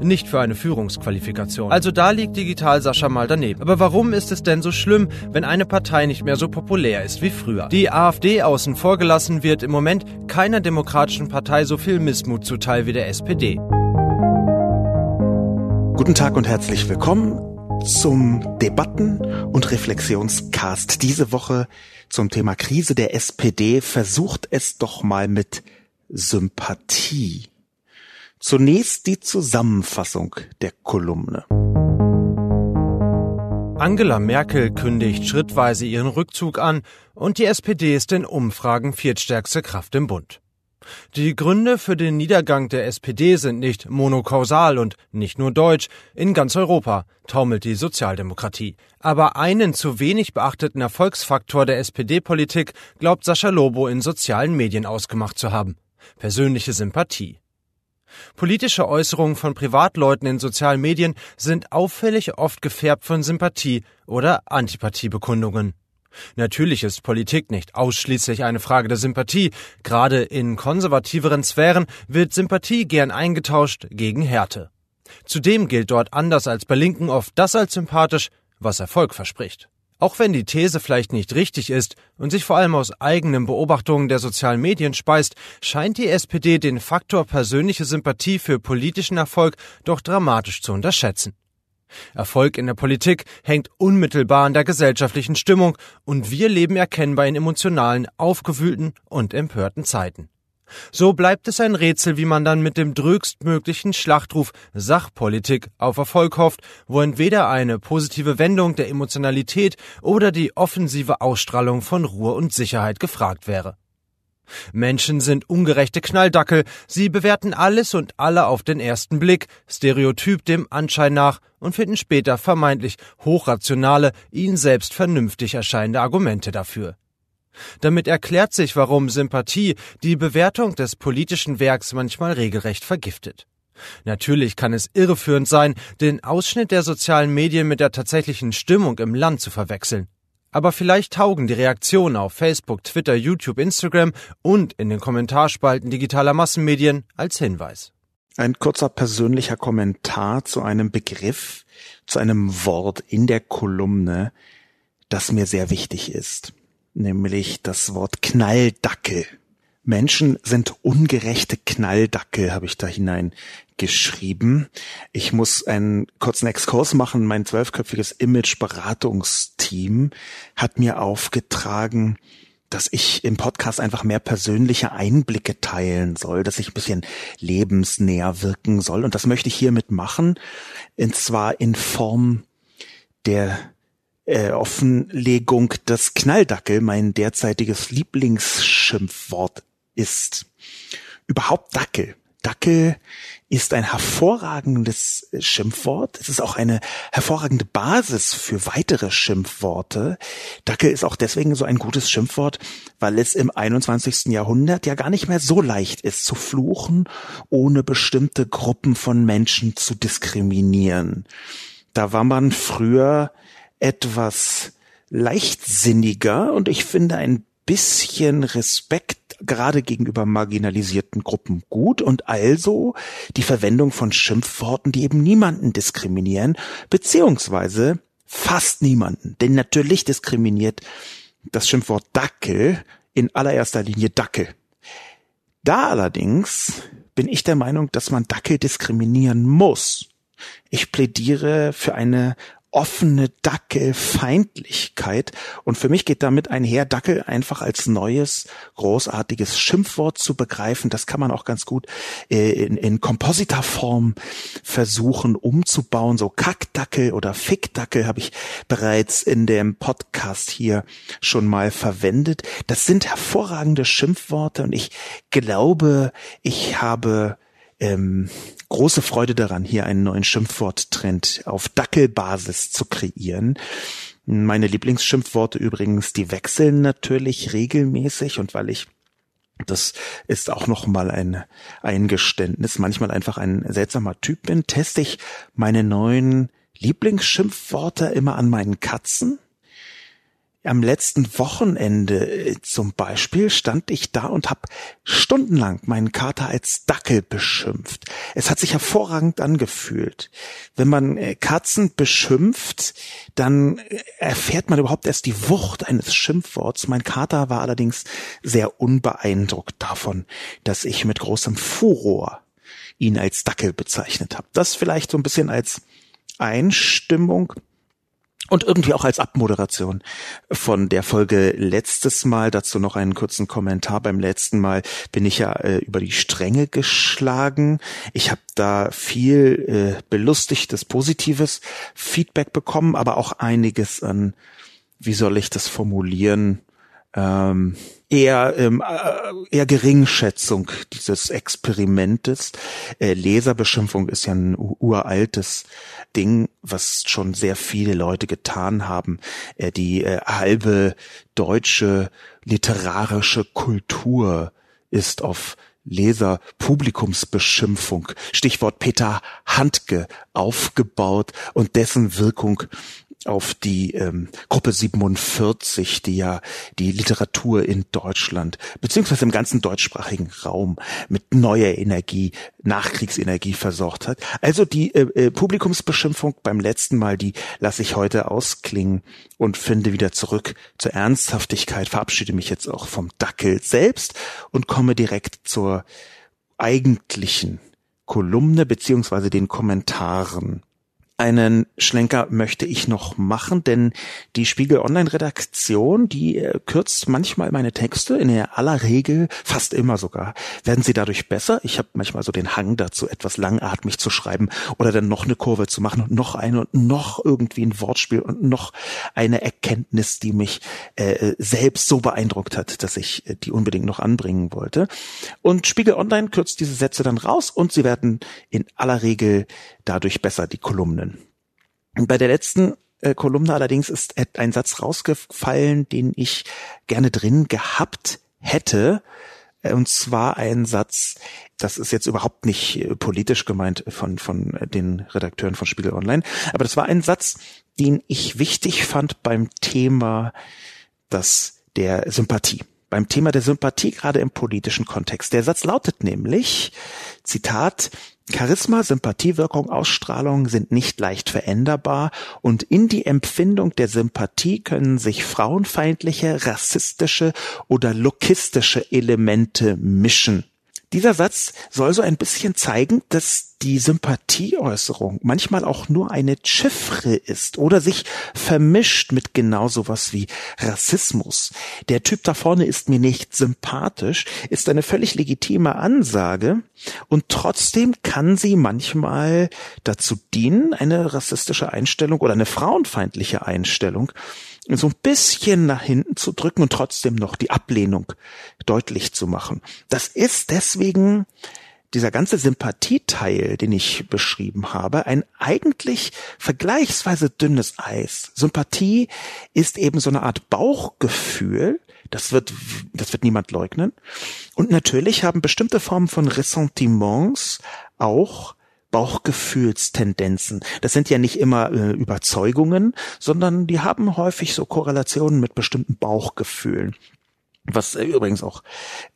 nicht für eine Führungsqualifikation. Also da liegt Digital Sascha mal daneben. Aber warum ist es denn so schlimm, wenn eine Partei nicht mehr so populär ist wie früher? Die AfD außen vor gelassen wird im Moment keiner demokratischen Partei so viel Missmut zuteil wie der SPD. Guten Tag und herzlich willkommen zum Debatten- und Reflexionscast. Diese Woche zum Thema Krise der SPD. Versucht es doch mal mit Sympathie. Zunächst die Zusammenfassung der Kolumne. Angela Merkel kündigt schrittweise ihren Rückzug an und die SPD ist in Umfragen viertstärkste Kraft im Bund. Die Gründe für den Niedergang der SPD sind nicht monokausal und nicht nur deutsch, in ganz Europa taumelt die Sozialdemokratie. Aber einen zu wenig beachteten Erfolgsfaktor der SPD-Politik glaubt Sascha Lobo in sozialen Medien ausgemacht zu haben. Persönliche Sympathie. Politische Äußerungen von Privatleuten in sozialen Medien sind auffällig oft gefärbt von Sympathie oder Antipathiebekundungen. Natürlich ist Politik nicht ausschließlich eine Frage der Sympathie. Gerade in konservativeren Sphären wird Sympathie gern eingetauscht gegen Härte. Zudem gilt dort anders als bei Linken oft das als sympathisch, was Erfolg verspricht. Auch wenn die These vielleicht nicht richtig ist und sich vor allem aus eigenen Beobachtungen der sozialen Medien speist, scheint die SPD den Faktor persönliche Sympathie für politischen Erfolg doch dramatisch zu unterschätzen. Erfolg in der Politik hängt unmittelbar an der gesellschaftlichen Stimmung und wir leben erkennbar in emotionalen, aufgewühlten und empörten Zeiten. So bleibt es ein Rätsel, wie man dann mit dem drögstmöglichen Schlachtruf Sachpolitik auf Erfolg hofft, wo entweder eine positive Wendung der Emotionalität oder die offensive Ausstrahlung von Ruhe und Sicherheit gefragt wäre. Menschen sind ungerechte Knalldackel, sie bewerten alles und alle auf den ersten Blick, stereotyp dem Anschein nach und finden später vermeintlich hochrationale, ihnen selbst vernünftig erscheinende Argumente dafür. Damit erklärt sich, warum Sympathie die Bewertung des politischen Werks manchmal regelrecht vergiftet. Natürlich kann es irreführend sein, den Ausschnitt der sozialen Medien mit der tatsächlichen Stimmung im Land zu verwechseln. Aber vielleicht taugen die Reaktionen auf Facebook, Twitter, YouTube, Instagram und in den Kommentarspalten digitaler Massenmedien als Hinweis. Ein kurzer persönlicher Kommentar zu einem Begriff, zu einem Wort in der Kolumne, das mir sehr wichtig ist nämlich das Wort Knalldackel. Menschen sind ungerechte Knalldackel, habe ich da hinein geschrieben. Ich muss einen kurzen Exkurs machen. Mein zwölfköpfiges Image-Beratungsteam hat mir aufgetragen, dass ich im Podcast einfach mehr persönliche Einblicke teilen soll, dass ich ein bisschen lebensnäher wirken soll. Und das möchte ich hiermit machen. Und zwar in Form der äh, Offenlegung, dass Knalldackel mein derzeitiges Lieblingsschimpfwort ist. Überhaupt Dackel. Dackel ist ein hervorragendes Schimpfwort. Es ist auch eine hervorragende Basis für weitere Schimpfworte. Dackel ist auch deswegen so ein gutes Schimpfwort, weil es im 21. Jahrhundert ja gar nicht mehr so leicht ist zu fluchen, ohne bestimmte Gruppen von Menschen zu diskriminieren. Da war man früher etwas leichtsinniger und ich finde ein bisschen Respekt gerade gegenüber marginalisierten Gruppen gut und also die Verwendung von Schimpfworten, die eben niemanden diskriminieren, beziehungsweise fast niemanden. Denn natürlich diskriminiert das Schimpfwort Dackel in allererster Linie Dackel. Da allerdings bin ich der Meinung, dass man Dackel diskriminieren muss. Ich plädiere für eine offene Dackelfeindlichkeit. Und für mich geht damit einher, Dackel einfach als neues, großartiges Schimpfwort zu begreifen. Das kann man auch ganz gut äh, in, in Kompositorform versuchen umzubauen. So Kackdackel oder Fickdackel habe ich bereits in dem Podcast hier schon mal verwendet. Das sind hervorragende Schimpfworte und ich glaube, ich habe ähm, große Freude daran, hier einen neuen Schimpfworttrend auf Dackelbasis zu kreieren. Meine Lieblingsschimpfworte übrigens, die wechseln natürlich regelmäßig und weil ich das ist auch noch mal ein Eingeständnis, manchmal einfach ein seltsamer Typ bin, teste ich meine neuen Lieblingsschimpfworte immer an meinen Katzen am letzten Wochenende äh, zum Beispiel stand ich da und habe stundenlang meinen Kater als Dackel beschimpft. Es hat sich hervorragend angefühlt. Wenn man äh, Katzen beschimpft, dann äh, erfährt man überhaupt erst die Wucht eines Schimpfworts. Mein Kater war allerdings sehr unbeeindruckt davon, dass ich mit großem Furor ihn als Dackel bezeichnet habe. Das vielleicht so ein bisschen als Einstimmung und irgendwie auch als Abmoderation von der Folge letztes Mal. Dazu noch einen kurzen Kommentar. Beim letzten Mal bin ich ja äh, über die Stränge geschlagen. Ich habe da viel äh, belustigtes, positives Feedback bekommen, aber auch einiges an, wie soll ich das formulieren, ähm, eher ähm, äh, eher Geringschätzung dieses Experimentes. Äh, Leserbeschimpfung ist ja ein uraltes Ding, was schon sehr viele Leute getan haben. Äh, die äh, halbe deutsche literarische Kultur ist auf Leser Publikumsbeschimpfung, Stichwort Peter Handke, aufgebaut und dessen Wirkung auf die ähm, Gruppe 47, die ja die Literatur in Deutschland beziehungsweise im ganzen deutschsprachigen Raum mit neuer Energie, Nachkriegsenergie versorgt hat. Also die äh, äh, Publikumsbeschimpfung beim letzten Mal, die lasse ich heute ausklingen und finde wieder zurück zur Ernsthaftigkeit, verabschiede mich jetzt auch vom Dackel selbst und komme direkt zur eigentlichen Kolumne beziehungsweise den Kommentaren einen Schlenker möchte ich noch machen, denn die Spiegel Online Redaktion, die äh, kürzt manchmal meine Texte, in der aller Regel, fast immer sogar, werden sie dadurch besser. Ich habe manchmal so den Hang dazu, etwas langatmig zu schreiben oder dann noch eine Kurve zu machen und noch eine und noch irgendwie ein Wortspiel und noch eine Erkenntnis, die mich äh, selbst so beeindruckt hat, dass ich äh, die unbedingt noch anbringen wollte. Und Spiegel Online kürzt diese Sätze dann raus und sie werden in aller Regel dadurch besser, die Kolumnen. Und bei der letzten äh, Kolumne allerdings ist ein Satz rausgefallen, den ich gerne drin gehabt hätte. Äh, und zwar ein Satz, das ist jetzt überhaupt nicht äh, politisch gemeint von, von den Redakteuren von Spiegel Online, aber das war ein Satz, den ich wichtig fand beim Thema das der Sympathie. Beim Thema der Sympathie gerade im politischen Kontext. Der Satz lautet nämlich, Zitat, Charisma, Sympathiewirkung, Ausstrahlung sind nicht leicht veränderbar und in die Empfindung der Sympathie können sich frauenfeindliche, rassistische oder lokistische Elemente mischen. Dieser Satz soll so ein bisschen zeigen, dass die Sympathieäußerung manchmal auch nur eine Chiffre ist oder sich vermischt mit genau sowas wie Rassismus. Der Typ da vorne ist mir nicht sympathisch, ist eine völlig legitime Ansage und trotzdem kann sie manchmal dazu dienen, eine rassistische Einstellung oder eine frauenfeindliche Einstellung so ein bisschen nach hinten zu drücken und trotzdem noch die Ablehnung deutlich zu machen. Das ist deswegen dieser ganze Sympathieteil, den ich beschrieben habe, ein eigentlich vergleichsweise dünnes Eis. Sympathie ist eben so eine Art Bauchgefühl, das wird, das wird niemand leugnen. Und natürlich haben bestimmte Formen von Ressentiments auch Bauchgefühlstendenzen. Das sind ja nicht immer äh, Überzeugungen, sondern die haben häufig so Korrelationen mit bestimmten Bauchgefühlen was äh, übrigens auch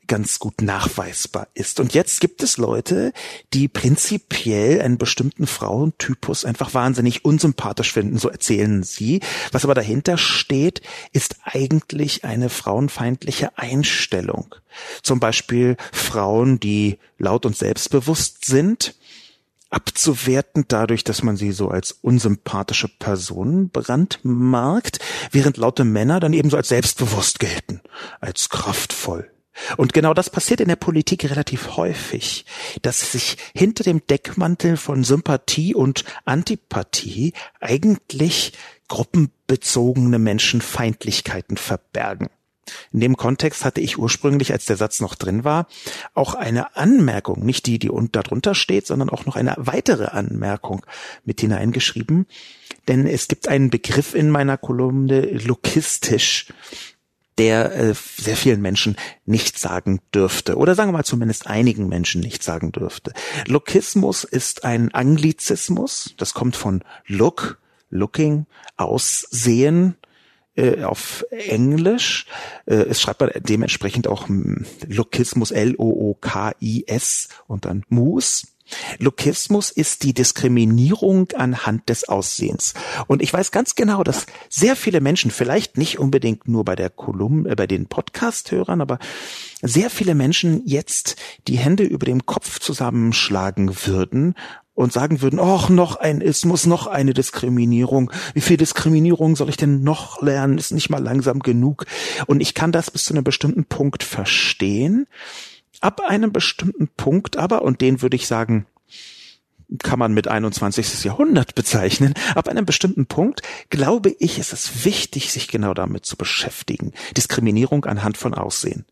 ganz gut nachweisbar ist. Und jetzt gibt es Leute, die prinzipiell einen bestimmten Frauentypus einfach wahnsinnig unsympathisch finden, so erzählen sie. Was aber dahinter steht, ist eigentlich eine frauenfeindliche Einstellung. Zum Beispiel Frauen, die laut und selbstbewusst sind, abzuwerten dadurch, dass man sie so als unsympathische Personen brandmarkt, während laute Männer dann ebenso als selbstbewusst gelten, als kraftvoll. Und genau das passiert in der Politik relativ häufig, dass sich hinter dem Deckmantel von Sympathie und Antipathie eigentlich gruppenbezogene Menschenfeindlichkeiten verbergen. In dem Kontext hatte ich ursprünglich, als der Satz noch drin war, auch eine Anmerkung, nicht die, die darunter steht, sondern auch noch eine weitere Anmerkung mit hineingeschrieben. denn es gibt einen Begriff in meiner Kolumne, lokistisch, der äh, sehr vielen Menschen nicht sagen dürfte oder sagen wir mal zumindest einigen Menschen nicht sagen dürfte. Lokismus ist ein Anglizismus, das kommt von look, looking, aussehen, äh, auf Englisch. Äh, es schreibt man dementsprechend auch Lokismus L-O-O-K-I-S und dann Mus. Lokismus ist die Diskriminierung anhand des Aussehens. Und ich weiß ganz genau, dass sehr viele Menschen, vielleicht nicht unbedingt nur bei der Kolumne, äh, bei den Podcast-Hörern, aber sehr viele Menschen jetzt die Hände über dem Kopf zusammenschlagen würden und sagen würden, ach, noch ein Ismus, noch eine Diskriminierung. Wie viel Diskriminierung soll ich denn noch lernen? Ist nicht mal langsam genug. Und ich kann das bis zu einem bestimmten Punkt verstehen. Ab einem bestimmten Punkt aber, und den würde ich sagen, kann man mit 21. Jahrhundert bezeichnen. Ab einem bestimmten Punkt glaube ich, ist es wichtig, sich genau damit zu beschäftigen. Diskriminierung anhand von Aussehen.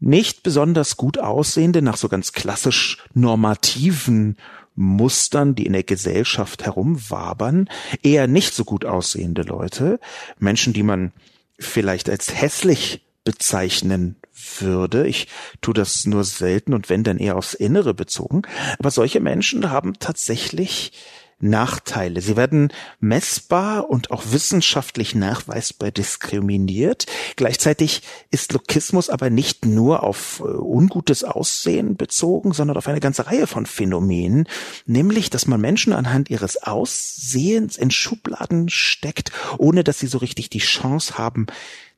Nicht besonders gut aussehende, nach so ganz klassisch normativen Mustern, die in der Gesellschaft herumwabern, eher nicht so gut aussehende Leute, Menschen, die man vielleicht als hässlich bezeichnen würde. Ich tue das nur selten und wenn dann eher aufs Innere bezogen. Aber solche Menschen haben tatsächlich Nachteile. Sie werden messbar und auch wissenschaftlich nachweisbar diskriminiert. Gleichzeitig ist Lokismus aber nicht nur auf äh, ungutes Aussehen bezogen, sondern auf eine ganze Reihe von Phänomenen, nämlich, dass man Menschen anhand ihres Aussehens in Schubladen steckt, ohne dass sie so richtig die Chance haben,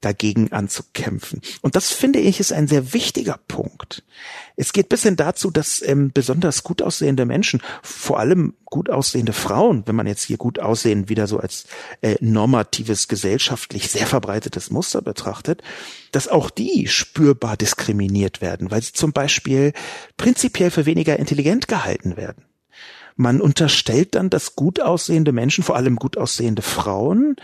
dagegen anzukämpfen. Und das finde ich ist ein sehr wichtiger Punkt. Es geht bis hin dazu, dass ähm, besonders gut aussehende Menschen, vor allem gut aussehende Frauen, wenn man jetzt hier gut aussehen wieder so als äh, normatives, gesellschaftlich sehr verbreitetes Muster betrachtet, dass auch die spürbar diskriminiert werden, weil sie zum Beispiel prinzipiell für weniger intelligent gehalten werden. Man unterstellt dann, dass gut aussehende Menschen, vor allem gut aussehende Frauen,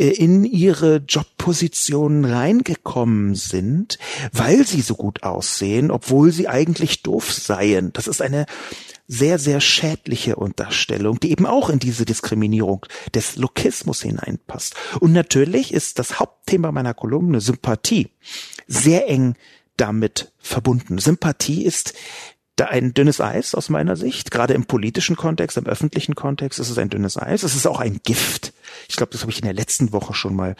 in ihre Jobpositionen reingekommen sind, weil sie so gut aussehen, obwohl sie eigentlich doof seien. Das ist eine sehr, sehr schädliche Unterstellung, die eben auch in diese Diskriminierung des Lokismus hineinpasst. Und natürlich ist das Hauptthema meiner Kolumne Sympathie sehr eng damit verbunden. Sympathie ist da ein dünnes Eis aus meiner Sicht. Gerade im politischen Kontext, im öffentlichen Kontext ist es ein dünnes Eis. Es ist auch ein Gift. Ich glaube, das habe ich in der letzten Woche schon mal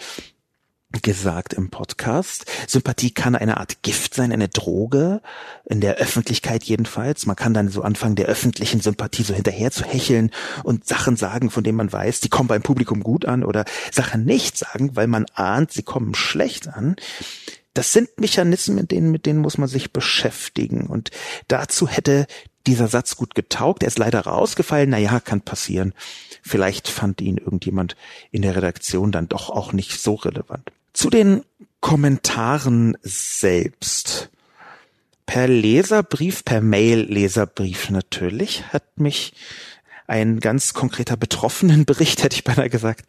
gesagt im Podcast. Sympathie kann eine Art Gift sein, eine Droge, in der Öffentlichkeit jedenfalls. Man kann dann so anfangen, der öffentlichen Sympathie so hinterher zu hecheln und Sachen sagen, von denen man weiß, die kommen beim Publikum gut an oder Sachen nicht sagen, weil man ahnt, sie kommen schlecht an. Das sind Mechanismen, mit denen, mit denen muss man sich beschäftigen. Und dazu hätte dieser Satz gut getaugt. Er ist leider rausgefallen. Naja, kann passieren. Vielleicht fand ihn irgendjemand in der Redaktion dann doch auch nicht so relevant. Zu den Kommentaren selbst. Per Leserbrief, per Mail-Leserbrief natürlich, hat mich ein ganz konkreter betroffenen Bericht, hätte ich beinahe gesagt,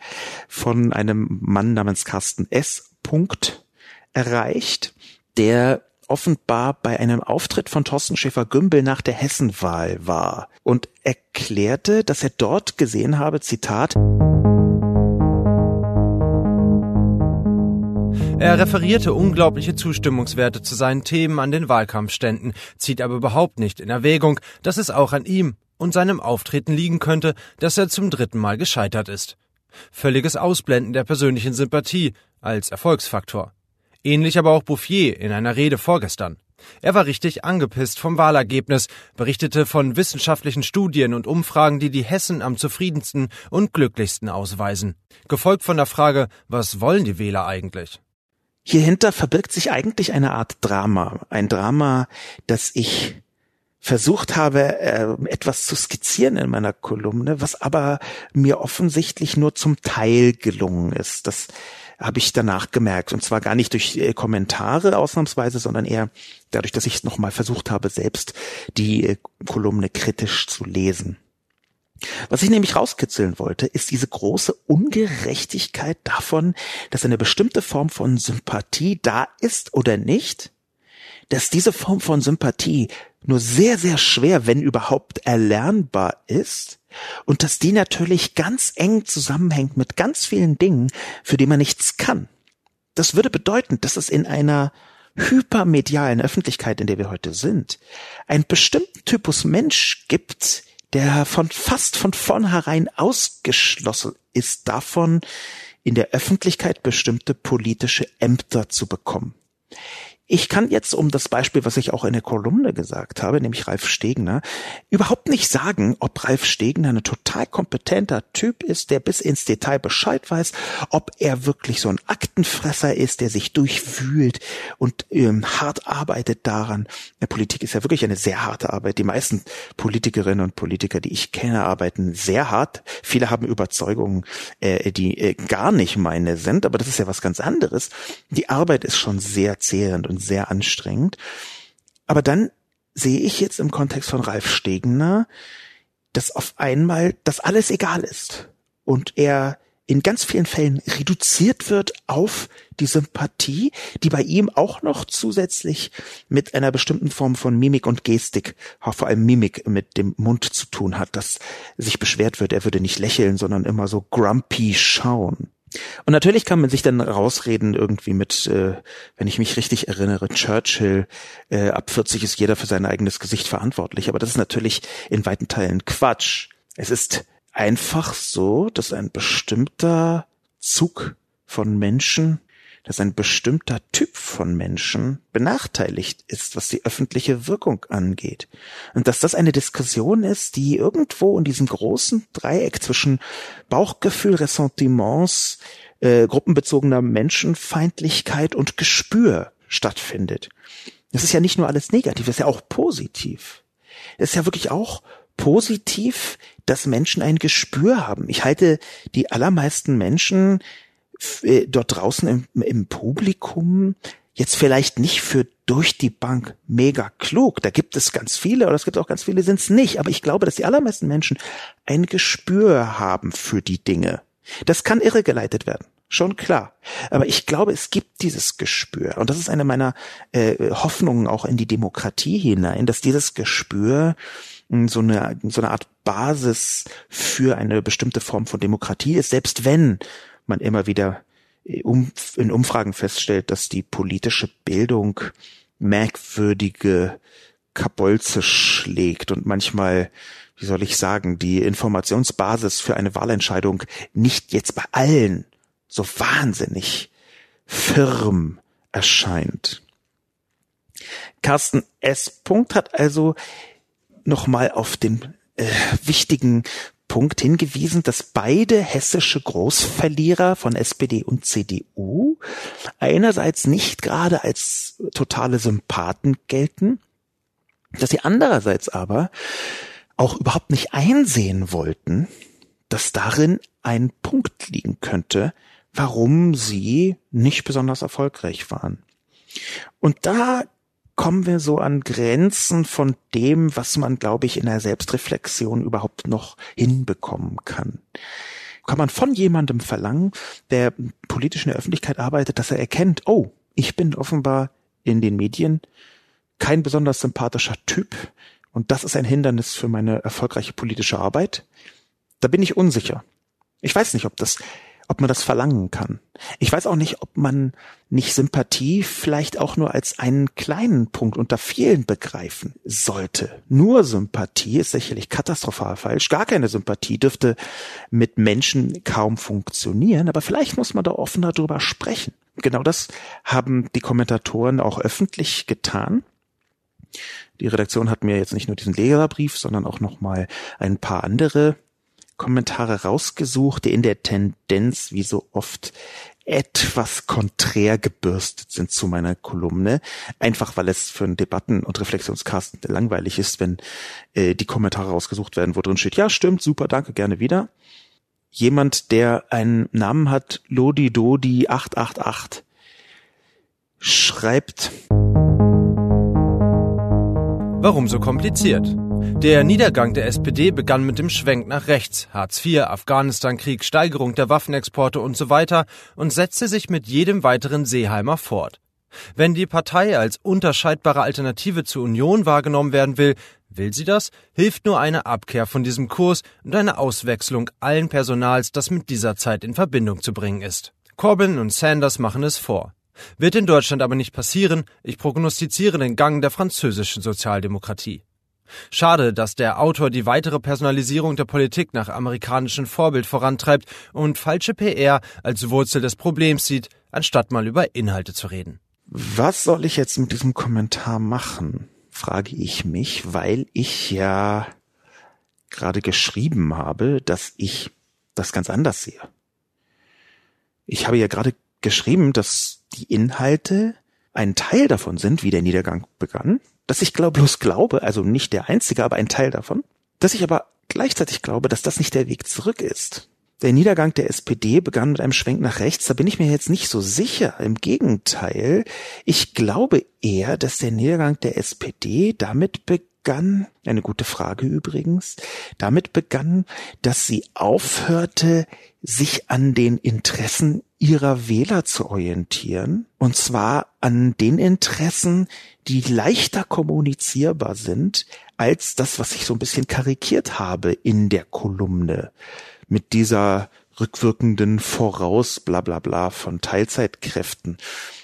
von einem Mann namens Carsten S. Punkt erreicht, der offenbar bei einem Auftritt von Thorsten Schäfer-Gümbel nach der Hessenwahl war und erklärte, dass er dort gesehen habe, Zitat, Er referierte unglaubliche Zustimmungswerte zu seinen Themen an den Wahlkampfständen, zieht aber überhaupt nicht in Erwägung, dass es auch an ihm und seinem Auftreten liegen könnte, dass er zum dritten Mal gescheitert ist. Völliges Ausblenden der persönlichen Sympathie als Erfolgsfaktor. Ähnlich aber auch Bouffier in einer Rede vorgestern. Er war richtig angepisst vom Wahlergebnis, berichtete von wissenschaftlichen Studien und Umfragen, die die Hessen am zufriedensten und glücklichsten ausweisen. Gefolgt von der Frage, was wollen die Wähler eigentlich? Hierhinter verbirgt sich eigentlich eine Art Drama. Ein Drama, das ich versucht habe, äh, etwas zu skizzieren in meiner Kolumne, was aber mir offensichtlich nur zum Teil gelungen ist. Das habe ich danach gemerkt. Und zwar gar nicht durch äh, Kommentare ausnahmsweise, sondern eher dadurch, dass ich es nochmal versucht habe, selbst die äh, Kolumne kritisch zu lesen. Was ich nämlich rauskitzeln wollte, ist diese große Ungerechtigkeit davon, dass eine bestimmte Form von Sympathie da ist oder nicht, dass diese Form von Sympathie nur sehr, sehr schwer, wenn überhaupt erlernbar ist und dass die natürlich ganz eng zusammenhängt mit ganz vielen Dingen, für die man nichts kann. Das würde bedeuten, dass es in einer hypermedialen Öffentlichkeit, in der wir heute sind, einen bestimmten Typus Mensch gibt, der von fast von vornherein ausgeschlossen ist davon, in der Öffentlichkeit bestimmte politische Ämter zu bekommen. Ich kann jetzt, um das Beispiel, was ich auch in der Kolumne gesagt habe, nämlich Ralf Stegner, überhaupt nicht sagen, ob Ralf Stegner ein total kompetenter Typ ist, der bis ins Detail Bescheid weiß, ob er wirklich so ein Aktenfresser ist, der sich durchwühlt und ähm, hart arbeitet daran. Der Politik ist ja wirklich eine sehr harte Arbeit. Die meisten Politikerinnen und Politiker, die ich kenne, arbeiten sehr hart. Viele haben Überzeugungen, äh, die äh, gar nicht meine sind, aber das ist ja was ganz anderes. Die Arbeit ist schon sehr zehrend und sehr anstrengend. Aber dann sehe ich jetzt im Kontext von Ralf Stegener, dass auf einmal das alles egal ist und er in ganz vielen Fällen reduziert wird auf die Sympathie, die bei ihm auch noch zusätzlich mit einer bestimmten Form von Mimik und Gestik, vor allem Mimik mit dem Mund zu tun hat, dass sich beschwert wird, er würde nicht lächeln, sondern immer so grumpy schauen. Und natürlich kann man sich dann rausreden irgendwie mit, äh, wenn ich mich richtig erinnere, Churchill, äh, ab 40 ist jeder für sein eigenes Gesicht verantwortlich. Aber das ist natürlich in weiten Teilen Quatsch. Es ist einfach so, dass ein bestimmter Zug von Menschen dass ein bestimmter Typ von Menschen benachteiligt ist, was die öffentliche Wirkung angeht. Und dass das eine Diskussion ist, die irgendwo in diesem großen Dreieck zwischen Bauchgefühl, Ressentiments, äh, gruppenbezogener Menschenfeindlichkeit und Gespür stattfindet. Das ist ja nicht nur alles negativ, das ist ja auch positiv. Es ist ja wirklich auch positiv, dass Menschen ein Gespür haben. Ich halte die allermeisten Menschen äh, dort draußen im, im Publikum jetzt vielleicht nicht für durch die Bank mega klug. Da gibt es ganz viele, oder es gibt auch ganz viele, sind es nicht. Aber ich glaube, dass die allermeisten Menschen ein Gespür haben für die Dinge. Das kann irregeleitet werden. Schon klar. Aber ich glaube, es gibt dieses Gespür. Und das ist eine meiner äh, Hoffnungen auch in die Demokratie hinein, dass dieses Gespür hm, so eine, so eine Art Basis für eine bestimmte Form von Demokratie ist, selbst wenn man immer wieder äh, in Umfragen feststellt, dass die politische Bildung merkwürdige Kabolze schlägt und manchmal, wie soll ich sagen, die Informationsbasis für eine Wahlentscheidung nicht jetzt bei allen so wahnsinnig firm erscheint. Carsten S. Punkt hat also nochmal auf den äh, wichtigen Punkt hingewiesen, dass beide hessische Großverlierer von SPD und CDU einerseits nicht gerade als totale Sympathen gelten, dass sie andererseits aber auch überhaupt nicht einsehen wollten, dass darin ein Punkt liegen könnte, warum sie nicht besonders erfolgreich waren. Und da kommen wir so an Grenzen von dem, was man, glaube ich, in der Selbstreflexion überhaupt noch hinbekommen kann. Kann man von jemandem verlangen, der politisch in der Öffentlichkeit arbeitet, dass er erkennt, oh, ich bin offenbar in den Medien kein besonders sympathischer Typ und das ist ein Hindernis für meine erfolgreiche politische Arbeit? Da bin ich unsicher. Ich weiß nicht, ob das ob man das verlangen kann. Ich weiß auch nicht, ob man nicht Sympathie vielleicht auch nur als einen kleinen Punkt unter vielen begreifen sollte. Nur Sympathie ist sicherlich katastrophal falsch. Gar keine Sympathie dürfte mit Menschen kaum funktionieren, aber vielleicht muss man da offener drüber sprechen. Genau das haben die Kommentatoren auch öffentlich getan. Die Redaktion hat mir jetzt nicht nur diesen Leserbrief, sondern auch noch mal ein paar andere Kommentare rausgesucht, die in der Tendenz, wie so oft, etwas konträr gebürstet sind zu meiner Kolumne. Einfach weil es für einen Debatten- und Reflexionscast langweilig ist, wenn äh, die Kommentare rausgesucht werden, wo drin steht, ja, stimmt, super, danke, gerne wieder. Jemand, der einen Namen hat, Lodi Dodi 888, schreibt. Warum so kompliziert? Der Niedergang der SPD begann mit dem Schwenk nach rechts, Hartz IV, Afghanistan-Krieg, Steigerung der Waffenexporte und so weiter und setzte sich mit jedem weiteren Seeheimer fort. Wenn die Partei als unterscheidbare Alternative zur Union wahrgenommen werden will, will sie das, hilft nur eine Abkehr von diesem Kurs und eine Auswechslung allen Personals, das mit dieser Zeit in Verbindung zu bringen ist. Corbyn und Sanders machen es vor. Wird in Deutschland aber nicht passieren, ich prognostiziere den Gang der französischen Sozialdemokratie. Schade, dass der Autor die weitere Personalisierung der Politik nach amerikanischem Vorbild vorantreibt und falsche PR als Wurzel des Problems sieht, anstatt mal über Inhalte zu reden. Was soll ich jetzt mit diesem Kommentar machen, frage ich mich, weil ich ja gerade geschrieben habe, dass ich das ganz anders sehe. Ich habe ja gerade geschrieben, dass die Inhalte ein Teil davon sind, wie der Niedergang begann, dass ich glaube, bloß glaube, also nicht der einzige, aber ein Teil davon, dass ich aber gleichzeitig glaube, dass das nicht der Weg zurück ist. Der Niedergang der SPD begann mit einem Schwenk nach rechts, da bin ich mir jetzt nicht so sicher. Im Gegenteil, ich glaube eher, dass der Niedergang der SPD damit begann, eine gute Frage übrigens, damit begann, dass sie aufhörte, sich an den Interessen ihrer Wähler zu orientieren, und zwar an den Interessen, die leichter kommunizierbar sind als das, was ich so ein bisschen karikiert habe in der Kolumne mit dieser rückwirkenden Voraus bla bla bla von Teilzeitkräften.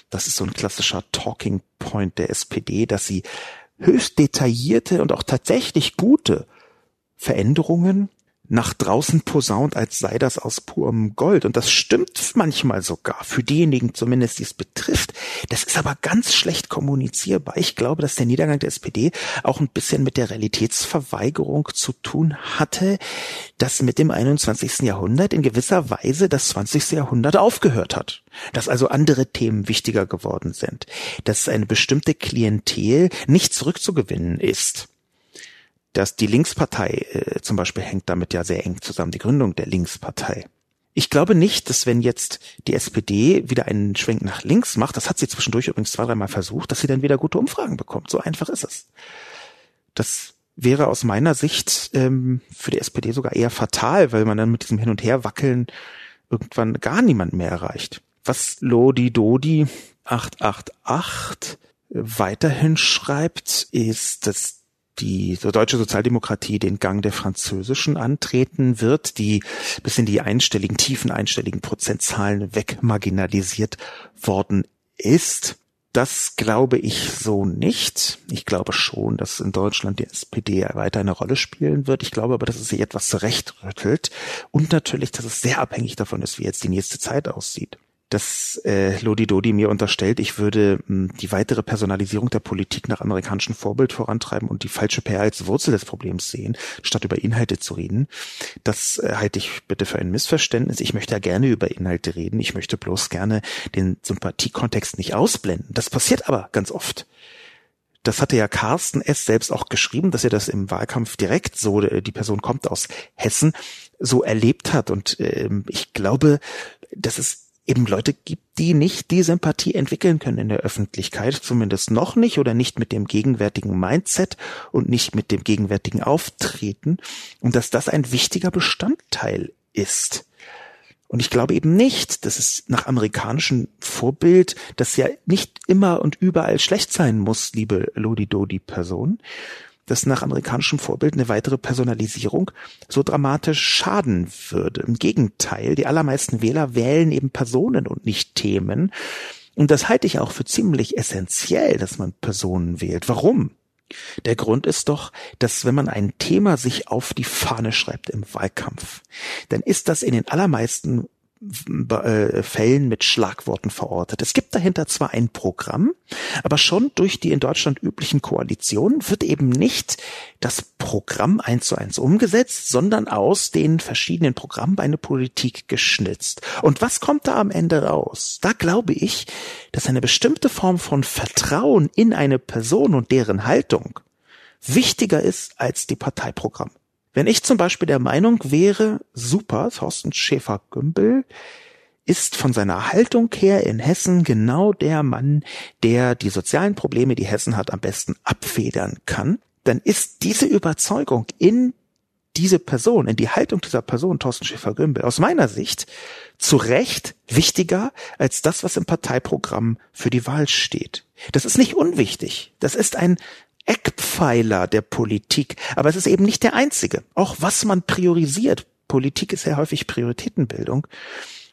Das ist so ein klassischer Talking Point der SPD, dass sie höchst detaillierte und auch tatsächlich gute Veränderungen nach draußen posaunt, als sei das aus purem Gold. Und das stimmt manchmal sogar, für diejenigen zumindest, die es betrifft. Das ist aber ganz schlecht kommunizierbar. Ich glaube, dass der Niedergang der SPD auch ein bisschen mit der Realitätsverweigerung zu tun hatte, dass mit dem 21. Jahrhundert in gewisser Weise das 20. Jahrhundert aufgehört hat. Dass also andere Themen wichtiger geworden sind. Dass eine bestimmte Klientel nicht zurückzugewinnen ist dass die Linkspartei äh, zum Beispiel hängt damit ja sehr eng zusammen, die Gründung der Linkspartei. Ich glaube nicht, dass wenn jetzt die SPD wieder einen Schwenk nach links macht, das hat sie zwischendurch übrigens zwei, dreimal versucht, dass sie dann wieder gute Umfragen bekommt. So einfach ist es. Das wäre aus meiner Sicht ähm, für die SPD sogar eher fatal, weil man dann mit diesem Hin und Her wackeln irgendwann gar niemand mehr erreicht. Was Lodi Dodi 888 weiterhin schreibt, ist, dass die deutsche Sozialdemokratie den Gang der französischen antreten wird, die bis in die einstelligen, tiefen einstelligen Prozentzahlen wegmarginalisiert worden ist. Das glaube ich so nicht. Ich glaube schon, dass in Deutschland die SPD weiter eine Rolle spielen wird. Ich glaube aber, dass es sich etwas zurechtrüttelt und natürlich, dass es sehr abhängig davon ist, wie jetzt die nächste Zeit aussieht dass äh, Lodi Dodi mir unterstellt, ich würde mh, die weitere Personalisierung der Politik nach amerikanischem Vorbild vorantreiben und die falsche PR als Wurzel des Problems sehen, statt über Inhalte zu reden. Das äh, halte ich bitte für ein Missverständnis. Ich möchte ja gerne über Inhalte reden. Ich möchte bloß gerne den Sympathiekontext nicht ausblenden. Das passiert aber ganz oft. Das hatte ja Carsten S. selbst auch geschrieben, dass er das im Wahlkampf direkt so, äh, die Person kommt aus Hessen, so erlebt hat. Und äh, ich glaube, dass es eben Leute gibt, die nicht die Sympathie entwickeln können in der Öffentlichkeit, zumindest noch nicht oder nicht mit dem gegenwärtigen Mindset und nicht mit dem gegenwärtigen Auftreten und dass das ein wichtiger Bestandteil ist. Und ich glaube eben nicht, dass es nach amerikanischem Vorbild, das ja nicht immer und überall schlecht sein muss, liebe Lodi-Dodi-Person, dass nach amerikanischem Vorbild eine weitere Personalisierung so dramatisch schaden würde. Im Gegenteil, die allermeisten Wähler wählen eben Personen und nicht Themen. Und das halte ich auch für ziemlich essentiell, dass man Personen wählt. Warum? Der Grund ist doch, dass wenn man ein Thema sich auf die Fahne schreibt im Wahlkampf, dann ist das in den allermeisten Fällen mit Schlagworten verortet. Es gibt dahinter zwar ein Programm, aber schon durch die in Deutschland üblichen Koalitionen wird eben nicht das Programm eins zu eins umgesetzt, sondern aus den verschiedenen Programmen eine Politik geschnitzt. Und was kommt da am Ende raus? Da glaube ich, dass eine bestimmte Form von Vertrauen in eine Person und deren Haltung wichtiger ist als die Parteiprogramm. Wenn ich zum Beispiel der Meinung wäre, super, Thorsten Schäfer-Gümbel ist von seiner Haltung her in Hessen genau der Mann, der die sozialen Probleme, die Hessen hat, am besten abfedern kann, dann ist diese Überzeugung in diese Person, in die Haltung dieser Person, Thorsten Schäfer-Gümbel, aus meiner Sicht zu Recht wichtiger als das, was im Parteiprogramm für die Wahl steht. Das ist nicht unwichtig. Das ist ein Eckpfeiler der Politik. Aber es ist eben nicht der einzige. Auch was man priorisiert. Politik ist ja häufig Prioritätenbildung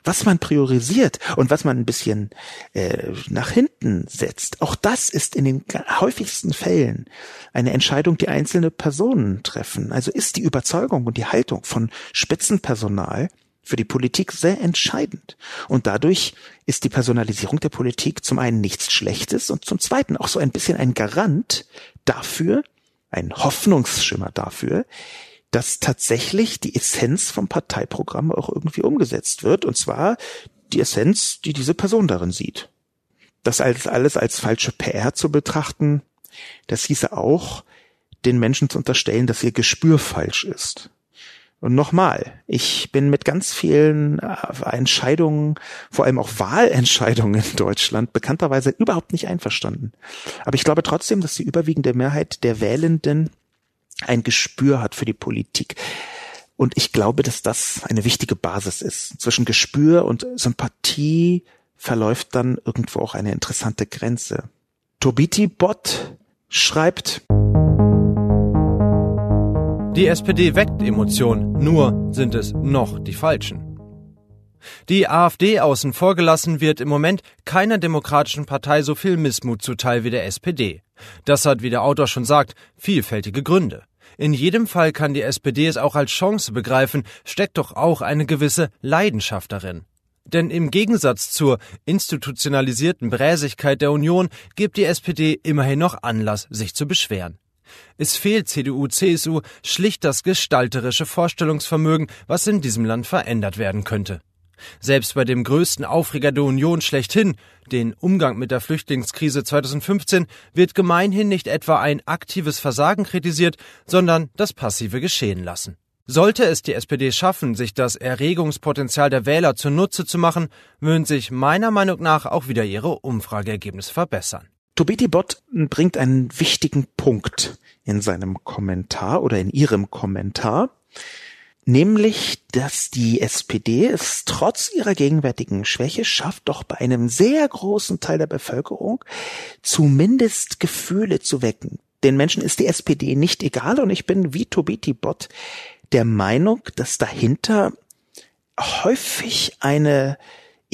was man priorisiert und was man ein bisschen äh, nach hinten setzt, auch das ist in den häufigsten Fällen eine Entscheidung, die einzelne Personen treffen. Also ist die Überzeugung und die Haltung von Spitzenpersonal für die Politik sehr entscheidend. Und dadurch ist die Personalisierung der Politik zum einen nichts Schlechtes und zum zweiten auch so ein bisschen ein Garant dafür, ein Hoffnungsschimmer dafür, dass tatsächlich die Essenz vom Parteiprogramm auch irgendwie umgesetzt wird, und zwar die Essenz, die diese Person darin sieht. Das als alles als falsche PR zu betrachten, das hieße auch, den Menschen zu unterstellen, dass ihr Gespür falsch ist. Und nochmal, ich bin mit ganz vielen äh, Entscheidungen, vor allem auch Wahlentscheidungen in Deutschland, bekannterweise überhaupt nicht einverstanden. Aber ich glaube trotzdem, dass die überwiegende Mehrheit der Wählenden ein Gespür hat für die Politik. Und ich glaube, dass das eine wichtige Basis ist. Zwischen Gespür und Sympathie verläuft dann irgendwo auch eine interessante Grenze. Tobiti Bot schreibt, die SPD weckt Emotionen, nur sind es noch die falschen. Die AfD außen vor gelassen wird im Moment keiner demokratischen Partei so viel Missmut zuteil wie der SPD. Das hat, wie der Autor schon sagt, vielfältige Gründe. In jedem Fall kann die SPD es auch als Chance begreifen, steckt doch auch eine gewisse Leidenschaft darin. Denn im Gegensatz zur institutionalisierten Bräsigkeit der Union gibt die SPD immerhin noch Anlass, sich zu beschweren. Es fehlt CDU, CSU schlicht das gestalterische Vorstellungsvermögen, was in diesem Land verändert werden könnte. Selbst bei dem größten Aufreger der Union schlechthin, den Umgang mit der Flüchtlingskrise 2015, wird gemeinhin nicht etwa ein aktives Versagen kritisiert, sondern das passive Geschehen lassen. Sollte es die SPD schaffen, sich das Erregungspotenzial der Wähler zunutze zu machen, würden sich meiner Meinung nach auch wieder ihre Umfrageergebnisse verbessern. Tobiti Bot bringt einen wichtigen Punkt in seinem Kommentar oder in ihrem Kommentar nämlich, dass die SPD es trotz ihrer gegenwärtigen Schwäche schafft, doch bei einem sehr großen Teil der Bevölkerung zumindest Gefühle zu wecken. Den Menschen ist die SPD nicht egal und ich bin wie Tobiti Bot der Meinung, dass dahinter häufig eine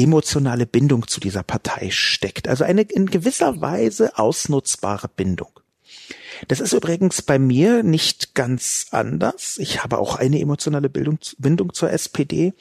emotionale Bindung zu dieser Partei steckt. Also eine in gewisser Weise ausnutzbare Bindung. Das ist übrigens bei mir nicht ganz anders. Ich habe auch eine emotionale Bildung, Bindung zur SPD.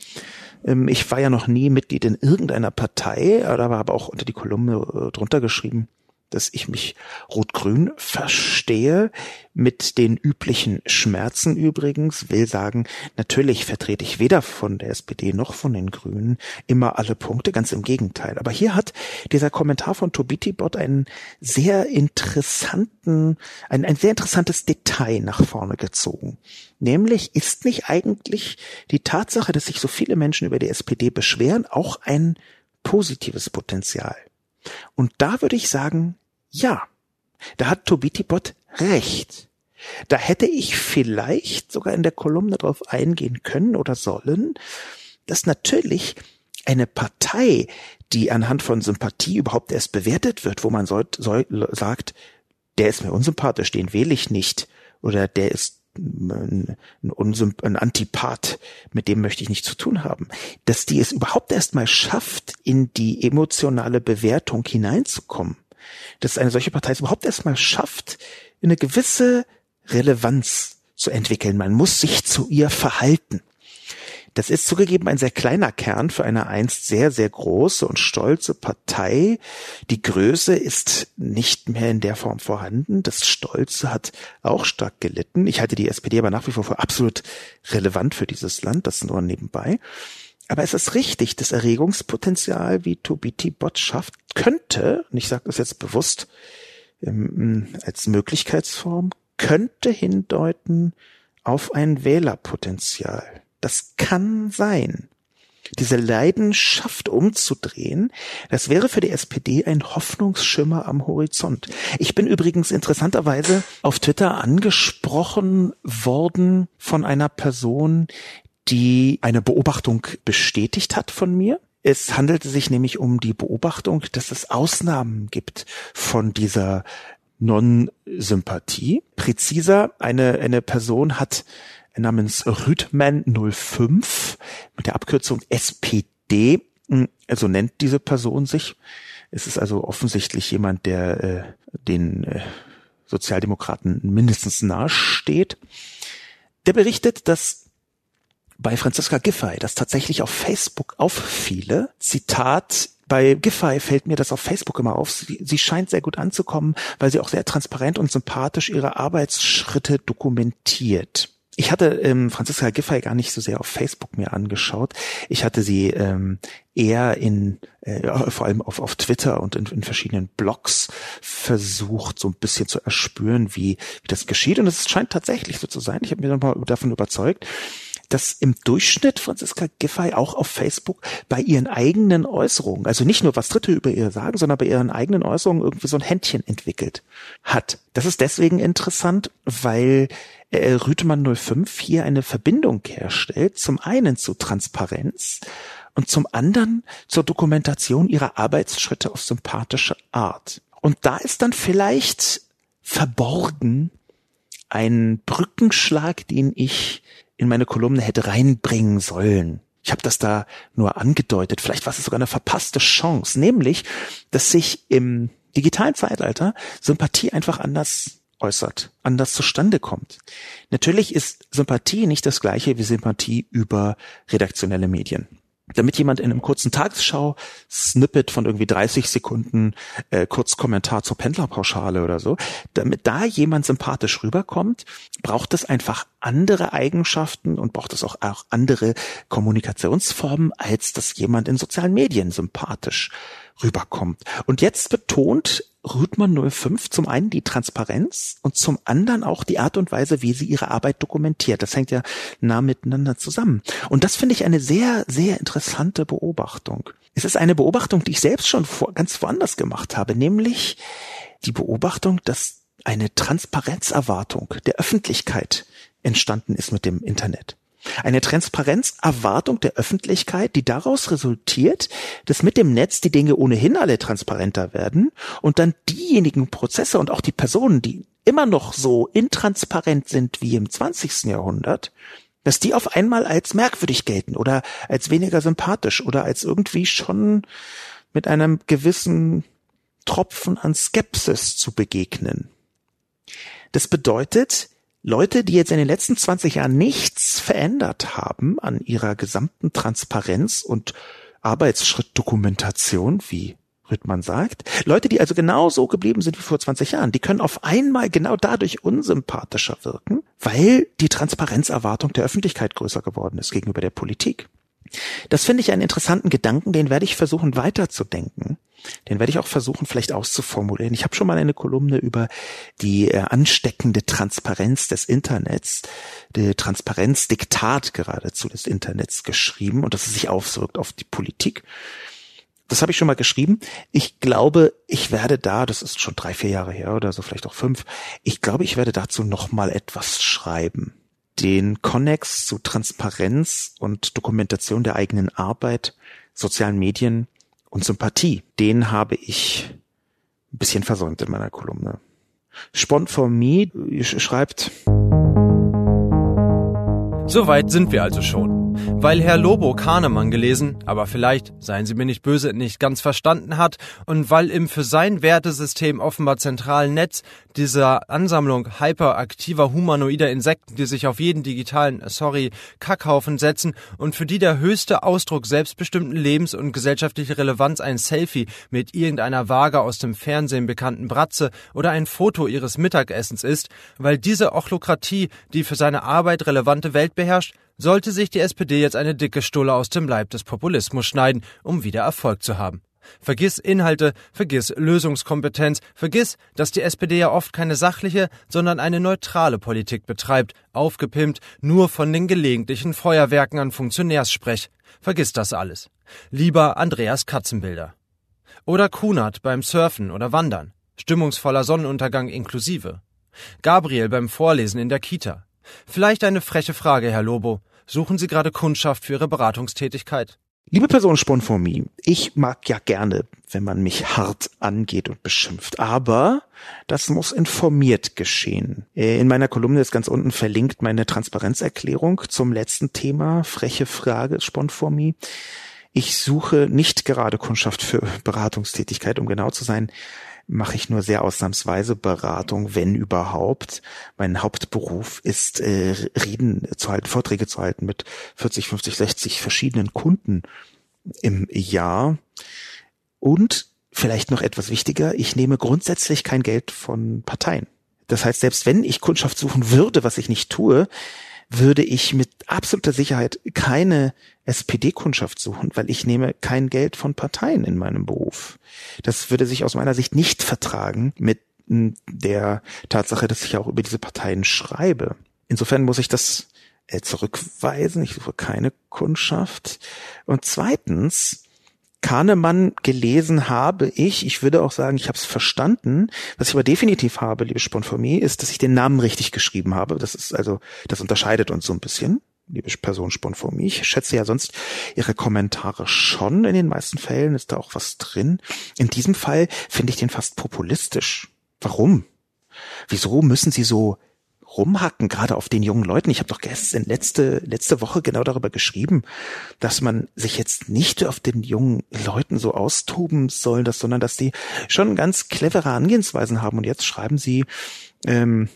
Ähm, ich war ja noch nie Mitglied in irgendeiner Partei, aber habe auch unter die Kolumne äh, drunter geschrieben, dass ich mich rot-grün verstehe, mit den üblichen Schmerzen übrigens, will sagen, natürlich vertrete ich weder von der SPD noch von den Grünen immer alle Punkte, ganz im Gegenteil. Aber hier hat dieser Kommentar von Tobiti-Bot einen sehr interessanten, ein, ein sehr interessantes Detail nach vorne gezogen. Nämlich ist nicht eigentlich die Tatsache, dass sich so viele Menschen über die SPD beschweren, auch ein positives Potenzial. Und da würde ich sagen, ja, da hat Tobiti-Bot recht. Da hätte ich vielleicht sogar in der Kolumne darauf eingehen können oder sollen, dass natürlich eine Partei, die anhand von Sympathie überhaupt erst bewertet wird, wo man soll, soll, sagt, der ist mir unsympathisch, den wähle ich nicht, oder der ist ein, ein, ein Antipath, mit dem möchte ich nichts zu tun haben, dass die es überhaupt erst mal schafft, in die emotionale Bewertung hineinzukommen, dass eine solche Partei es überhaupt erst mal schafft, eine gewisse Relevanz zu entwickeln. Man muss sich zu ihr verhalten. Das ist zugegeben ein sehr kleiner Kern für eine einst sehr, sehr große und stolze Partei. Die Größe ist nicht mehr in der Form vorhanden. Das Stolze hat auch stark gelitten. Ich halte die SPD aber nach wie vor für absolut relevant für dieses Land. Das nur nebenbei. Aber es ist richtig, das Erregungspotenzial, wie Tobiti Bot schafft, könnte, und ich sage das jetzt bewusst ähm, als Möglichkeitsform, könnte hindeuten auf ein Wählerpotenzial. Das kann sein. diese Leidenschaft umzudrehen, das wäre für die SPD ein Hoffnungsschimmer am Horizont. Ich bin übrigens interessanterweise auf Twitter angesprochen worden von einer Person, die eine Beobachtung bestätigt hat von mir. Es handelte sich nämlich um die Beobachtung, dass es Ausnahmen gibt von dieser Non-Sympathie. Präziser, eine, eine Person hat namens Rüdman 05 mit der Abkürzung SPD, hm, also nennt diese Person sich. Es ist also offensichtlich jemand, der äh, den äh, Sozialdemokraten mindestens nahe steht. Der berichtet, dass bei Franziska Giffey das tatsächlich auf Facebook auffiele. Zitat, bei Giffey fällt mir das auf Facebook immer auf. Sie, sie, scheint sehr gut anzukommen, weil sie auch sehr transparent und sympathisch ihre Arbeitsschritte dokumentiert. Ich hatte ähm, Franziska Giffey gar nicht so sehr auf Facebook mir angeschaut. Ich hatte sie ähm, eher in, äh, vor allem auf, auf Twitter und in, in verschiedenen Blogs versucht, so ein bisschen zu erspüren, wie, wie das geschieht. Und es scheint tatsächlich so zu sein. Ich habe mir dann mal davon überzeugt dass im Durchschnitt Franziska Giffey auch auf Facebook bei ihren eigenen Äußerungen, also nicht nur was Dritte über ihr sagen, sondern bei ihren eigenen Äußerungen irgendwie so ein Händchen entwickelt hat. Das ist deswegen interessant, weil äh, Rütemann 05 hier eine Verbindung herstellt, zum einen zu Transparenz und zum anderen zur Dokumentation ihrer Arbeitsschritte auf sympathische Art. Und da ist dann vielleicht verborgen ein Brückenschlag, den ich in meine Kolumne hätte reinbringen sollen. Ich habe das da nur angedeutet. Vielleicht war es sogar eine verpasste Chance, nämlich, dass sich im digitalen Zeitalter Sympathie einfach anders äußert, anders zustande kommt. Natürlich ist Sympathie nicht das gleiche wie Sympathie über redaktionelle Medien damit jemand in einem kurzen Tagesschau-Snippet von irgendwie 30 Sekunden äh, kurz Kommentar zur Pendlerpauschale oder so, damit da jemand sympathisch rüberkommt, braucht es einfach andere Eigenschaften und braucht es auch, auch andere Kommunikationsformen, als dass jemand in sozialen Medien sympathisch rüberkommt. Und jetzt betont Rüdmann 05 zum einen die Transparenz und zum anderen auch die Art und Weise, wie sie ihre Arbeit dokumentiert. Das hängt ja nah miteinander zusammen. Und das finde ich eine sehr, sehr interessante Beobachtung. Es ist eine Beobachtung, die ich selbst schon vor, ganz woanders gemacht habe, nämlich die Beobachtung, dass eine Transparenzerwartung der Öffentlichkeit entstanden ist mit dem Internet. Eine Transparenzerwartung der Öffentlichkeit, die daraus resultiert, dass mit dem Netz die Dinge ohnehin alle transparenter werden und dann diejenigen Prozesse und auch die Personen, die immer noch so intransparent sind wie im 20. Jahrhundert, dass die auf einmal als merkwürdig gelten oder als weniger sympathisch oder als irgendwie schon mit einem gewissen Tropfen an Skepsis zu begegnen. Das bedeutet, Leute, die jetzt in den letzten 20 Jahren nichts verändert haben an ihrer gesamten Transparenz und Arbeitsschrittdokumentation, wie Rüttmann sagt, Leute, die also genau so geblieben sind wie vor 20 Jahren, die können auf einmal genau dadurch unsympathischer wirken, weil die Transparenzerwartung der Öffentlichkeit größer geworden ist gegenüber der Politik. Das finde ich einen interessanten Gedanken, den werde ich versuchen weiterzudenken. Den werde ich auch versuchen, vielleicht auszuformulieren. Ich habe schon mal eine Kolumne über die äh, ansteckende Transparenz des Internets, die Transparenzdiktat geradezu des Internets geschrieben und dass es sich auswirkt auf die Politik. Das habe ich schon mal geschrieben. Ich glaube, ich werde da, das ist schon drei, vier Jahre her oder so, vielleicht auch fünf, ich glaube, ich werde dazu noch mal etwas schreiben den Konnex zu Transparenz und Dokumentation der eigenen Arbeit, sozialen Medien und Sympathie, den habe ich ein bisschen versäumt in meiner Kolumne. Spont for Me schreibt, Soweit sind wir also schon. Weil Herr Lobo Kahnemann gelesen, aber vielleicht, seien Sie mir nicht böse, nicht ganz verstanden hat und weil im für sein Wertesystem offenbar zentralen Netz dieser Ansammlung hyperaktiver humanoider Insekten, die sich auf jeden digitalen, sorry, Kackhaufen setzen und für die der höchste Ausdruck selbstbestimmten Lebens und gesellschaftliche Relevanz ein Selfie mit irgendeiner vage aus dem Fernsehen bekannten Bratze oder ein Foto ihres Mittagessens ist, weil diese Ochlokratie die für seine Arbeit relevante Welt beherrscht, sollte sich die SPD jetzt eine dicke Stulle aus dem Leib des Populismus schneiden, um wieder Erfolg zu haben. Vergiss Inhalte, vergiss Lösungskompetenz, vergiss, dass die SPD ja oft keine sachliche, sondern eine neutrale Politik betreibt, aufgepimpt nur von den gelegentlichen Feuerwerken an Funktionärssprech. Vergiss das alles. Lieber Andreas Katzenbilder. Oder Kunert beim Surfen oder Wandern. Stimmungsvoller Sonnenuntergang inklusive. Gabriel beim Vorlesen in der Kita. Vielleicht eine freche Frage, Herr Lobo. Suchen Sie gerade Kundschaft für Ihre Beratungstätigkeit? Liebe Person Sponformie, ich mag ja gerne, wenn man mich hart angeht und beschimpft, aber das muss informiert geschehen. Äh, in meiner Kolumne ist ganz unten verlinkt meine Transparenzerklärung zum letzten Thema, freche Frage Sponformie. Ich suche nicht gerade Kundschaft für Beratungstätigkeit, um genau zu sein mache ich nur sehr ausnahmsweise Beratung, wenn überhaupt. Mein Hauptberuf ist äh, Reden zu halten, Vorträge zu halten mit 40, 50, 60 verschiedenen Kunden im Jahr. Und vielleicht noch etwas wichtiger, ich nehme grundsätzlich kein Geld von Parteien. Das heißt, selbst wenn ich Kundschaft suchen würde, was ich nicht tue, würde ich mit absoluter Sicherheit keine SPD-Kundschaft suchen, weil ich nehme kein Geld von Parteien in meinem Beruf. Das würde sich aus meiner Sicht nicht vertragen mit der Tatsache, dass ich auch über diese Parteien schreibe. Insofern muss ich das äh, zurückweisen. Ich suche keine Kundschaft. Und zweitens, Kahnemann gelesen habe ich, ich würde auch sagen, ich habe es verstanden. Was ich aber definitiv habe, liebe Sponformie, ist, dass ich den Namen richtig geschrieben habe. Das ist also, das unterscheidet uns so ein bisschen, liebe Person Sponformie. Ich schätze ja sonst Ihre Kommentare schon. In den meisten Fällen ist da auch was drin. In diesem Fall finde ich den fast populistisch. Warum? Wieso müssen Sie so rumhacken, gerade auf den jungen Leuten. Ich habe doch gestern letzte letzte Woche genau darüber geschrieben, dass man sich jetzt nicht auf den jungen Leuten so austoben soll, dass, sondern dass die schon ganz clevere Angehensweisen haben. Und jetzt schreiben sie ähm,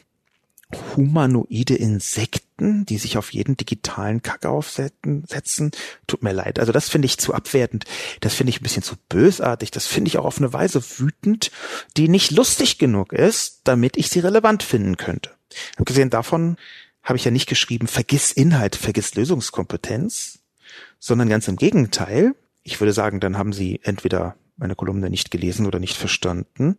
humanoide Insekten, die sich auf jeden digitalen aufsetzen, setzen. Tut mir leid. Also das finde ich zu abwertend. Das finde ich ein bisschen zu bösartig. Das finde ich auch auf eine Weise wütend, die nicht lustig genug ist, damit ich sie relevant finden könnte. Abgesehen davon habe ich ja nicht geschrieben, vergiss Inhalt, vergiss Lösungskompetenz, sondern ganz im Gegenteil. Ich würde sagen, dann haben Sie entweder meine Kolumne nicht gelesen oder nicht verstanden,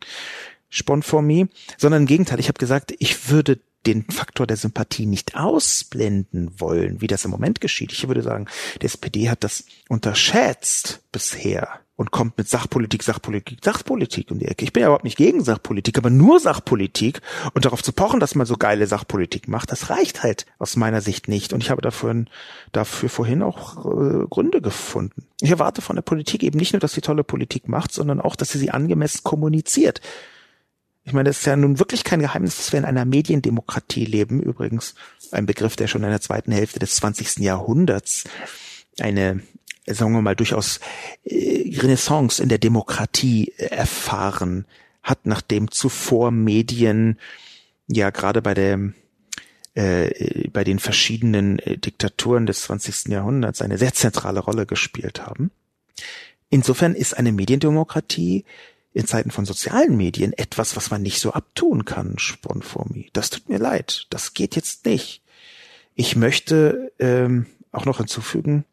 Spon for me, sondern im Gegenteil, ich habe gesagt, ich würde den Faktor der Sympathie nicht ausblenden wollen, wie das im Moment geschieht. Ich würde sagen, die SPD hat das unterschätzt bisher und kommt mit Sachpolitik, Sachpolitik, Sachpolitik um die Ecke. Ich bin ja überhaupt nicht gegen Sachpolitik, aber nur Sachpolitik und darauf zu pochen, dass man so geile Sachpolitik macht, das reicht halt aus meiner Sicht nicht. Und ich habe dafür, dafür vorhin auch äh, Gründe gefunden. Ich erwarte von der Politik eben nicht nur, dass sie tolle Politik macht, sondern auch, dass sie sie angemessen kommuniziert. Ich meine, es ist ja nun wirklich kein Geheimnis, dass wir in einer Mediendemokratie leben. Übrigens ein Begriff, der schon in der zweiten Hälfte des 20. Jahrhunderts eine sagen wir mal, durchaus äh, Renaissance in der Demokratie äh, erfahren hat, nachdem zuvor Medien ja gerade bei der äh, bei den verschiedenen äh, Diktaturen des 20. Jahrhunderts eine sehr zentrale Rolle gespielt haben. Insofern ist eine Mediendemokratie in Zeiten von sozialen Medien etwas, was man nicht so abtun kann, Sponformi. Das tut mir leid. Das geht jetzt nicht. Ich möchte ähm, auch noch hinzufügen,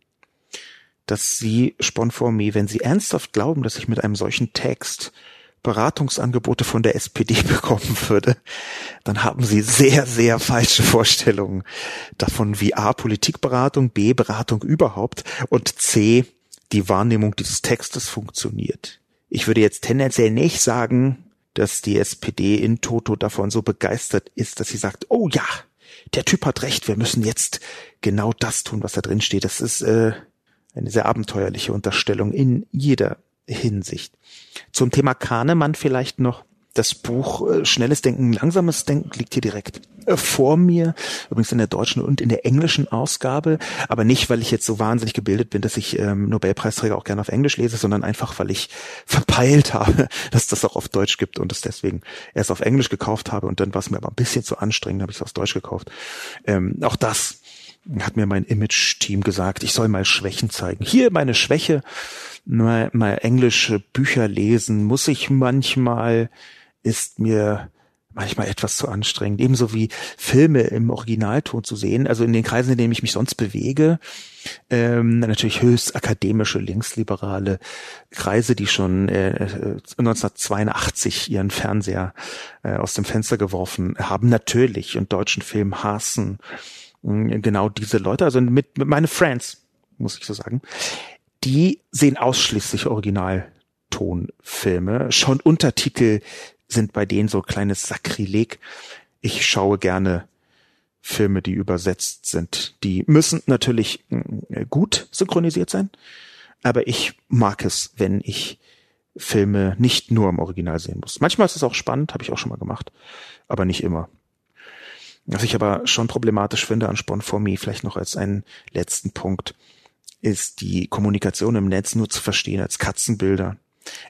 dass Sie, Sponformi, wenn Sie ernsthaft glauben, dass ich mit einem solchen Text Beratungsangebote von der SPD bekommen würde, dann haben Sie sehr, sehr falsche Vorstellungen davon, wie A, Politikberatung, B, Beratung überhaupt und C, die Wahrnehmung dieses Textes funktioniert. Ich würde jetzt tendenziell nicht sagen, dass die SPD in Toto davon so begeistert ist, dass sie sagt, oh ja, der Typ hat recht, wir müssen jetzt genau das tun, was da drin steht. Das ist äh, eine sehr abenteuerliche Unterstellung in jeder Hinsicht. Zum Thema Kahnemann vielleicht noch. Das Buch äh, Schnelles Denken, Langsames Denken liegt hier direkt äh, vor mir, übrigens in der deutschen und in der englischen Ausgabe, aber nicht, weil ich jetzt so wahnsinnig gebildet bin, dass ich ähm, Nobelpreisträger auch gerne auf Englisch lese, sondern einfach, weil ich verpeilt habe, dass das auch auf Deutsch gibt und es deswegen erst auf Englisch gekauft habe und dann war es mir aber ein bisschen zu anstrengend, habe ich es auf Deutsch gekauft. Ähm, auch das hat mir mein Image-Team gesagt, ich soll mal Schwächen zeigen. Hier meine Schwäche, mal, mal englische Bücher lesen, muss ich manchmal, ist mir manchmal etwas zu anstrengend. Ebenso wie Filme im Originalton zu sehen. Also in den Kreisen, in denen ich mich sonst bewege, ähm, natürlich höchst akademische, linksliberale Kreise, die schon äh, 1982 ihren Fernseher äh, aus dem Fenster geworfen haben, natürlich und deutschen Film hassen. Äh, genau diese Leute, also mit, mit meine Friends, muss ich so sagen, die sehen ausschließlich Originaltonfilme. Schon Untertitel sind bei denen so kleines Sakrileg. Ich schaue gerne Filme, die übersetzt sind. Die müssen natürlich mm, gut synchronisiert sein, aber ich mag es, wenn ich Filme nicht nur im Original sehen muss. Manchmal ist es auch spannend, habe ich auch schon mal gemacht, aber nicht immer. Was ich aber schon problematisch finde an Spawn for Me, vielleicht noch als einen letzten Punkt, ist die Kommunikation im Netz nur zu verstehen als Katzenbilder.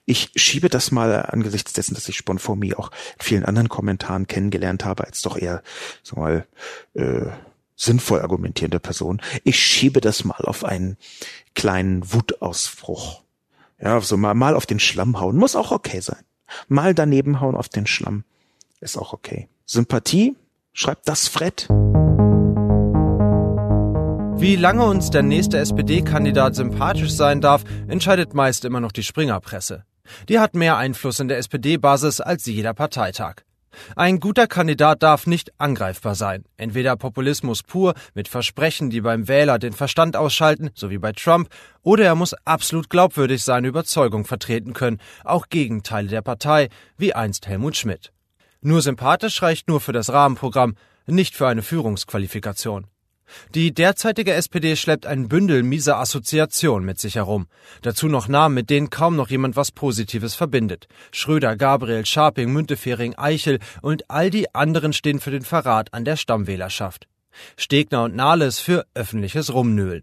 Ich schiebe das mal angesichts dessen, dass ich Sponformi auch in vielen anderen Kommentaren kennengelernt habe, als doch eher, sag mal, äh, sinnvoll argumentierende Person. Ich schiebe das mal auf einen kleinen Wutausbruch. Ja, so mal, mal auf den Schlamm hauen. Muss auch okay sein. Mal daneben hauen auf den Schlamm. Ist auch okay. Sympathie? Schreibt das Fred. Wie lange uns der nächste SPD-Kandidat sympathisch sein darf, entscheidet meist immer noch die Springerpresse. Die hat mehr Einfluss in der SPD-Basis als jeder Parteitag. Ein guter Kandidat darf nicht angreifbar sein. Entweder Populismus pur mit Versprechen, die beim Wähler den Verstand ausschalten, so wie bei Trump, oder er muss absolut glaubwürdig seine Überzeugung vertreten können, auch Gegenteile der Partei, wie einst Helmut Schmidt. Nur sympathisch reicht nur für das Rahmenprogramm, nicht für eine Führungsqualifikation. Die derzeitige SPD schleppt ein Bündel mieser Assoziationen mit sich herum. Dazu noch Namen, mit denen kaum noch jemand was Positives verbindet. Schröder, Gabriel, Scharping, Müntefering, Eichel und all die anderen stehen für den Verrat an der Stammwählerschaft. Stegner und Nahles für öffentliches Rumnöhlen.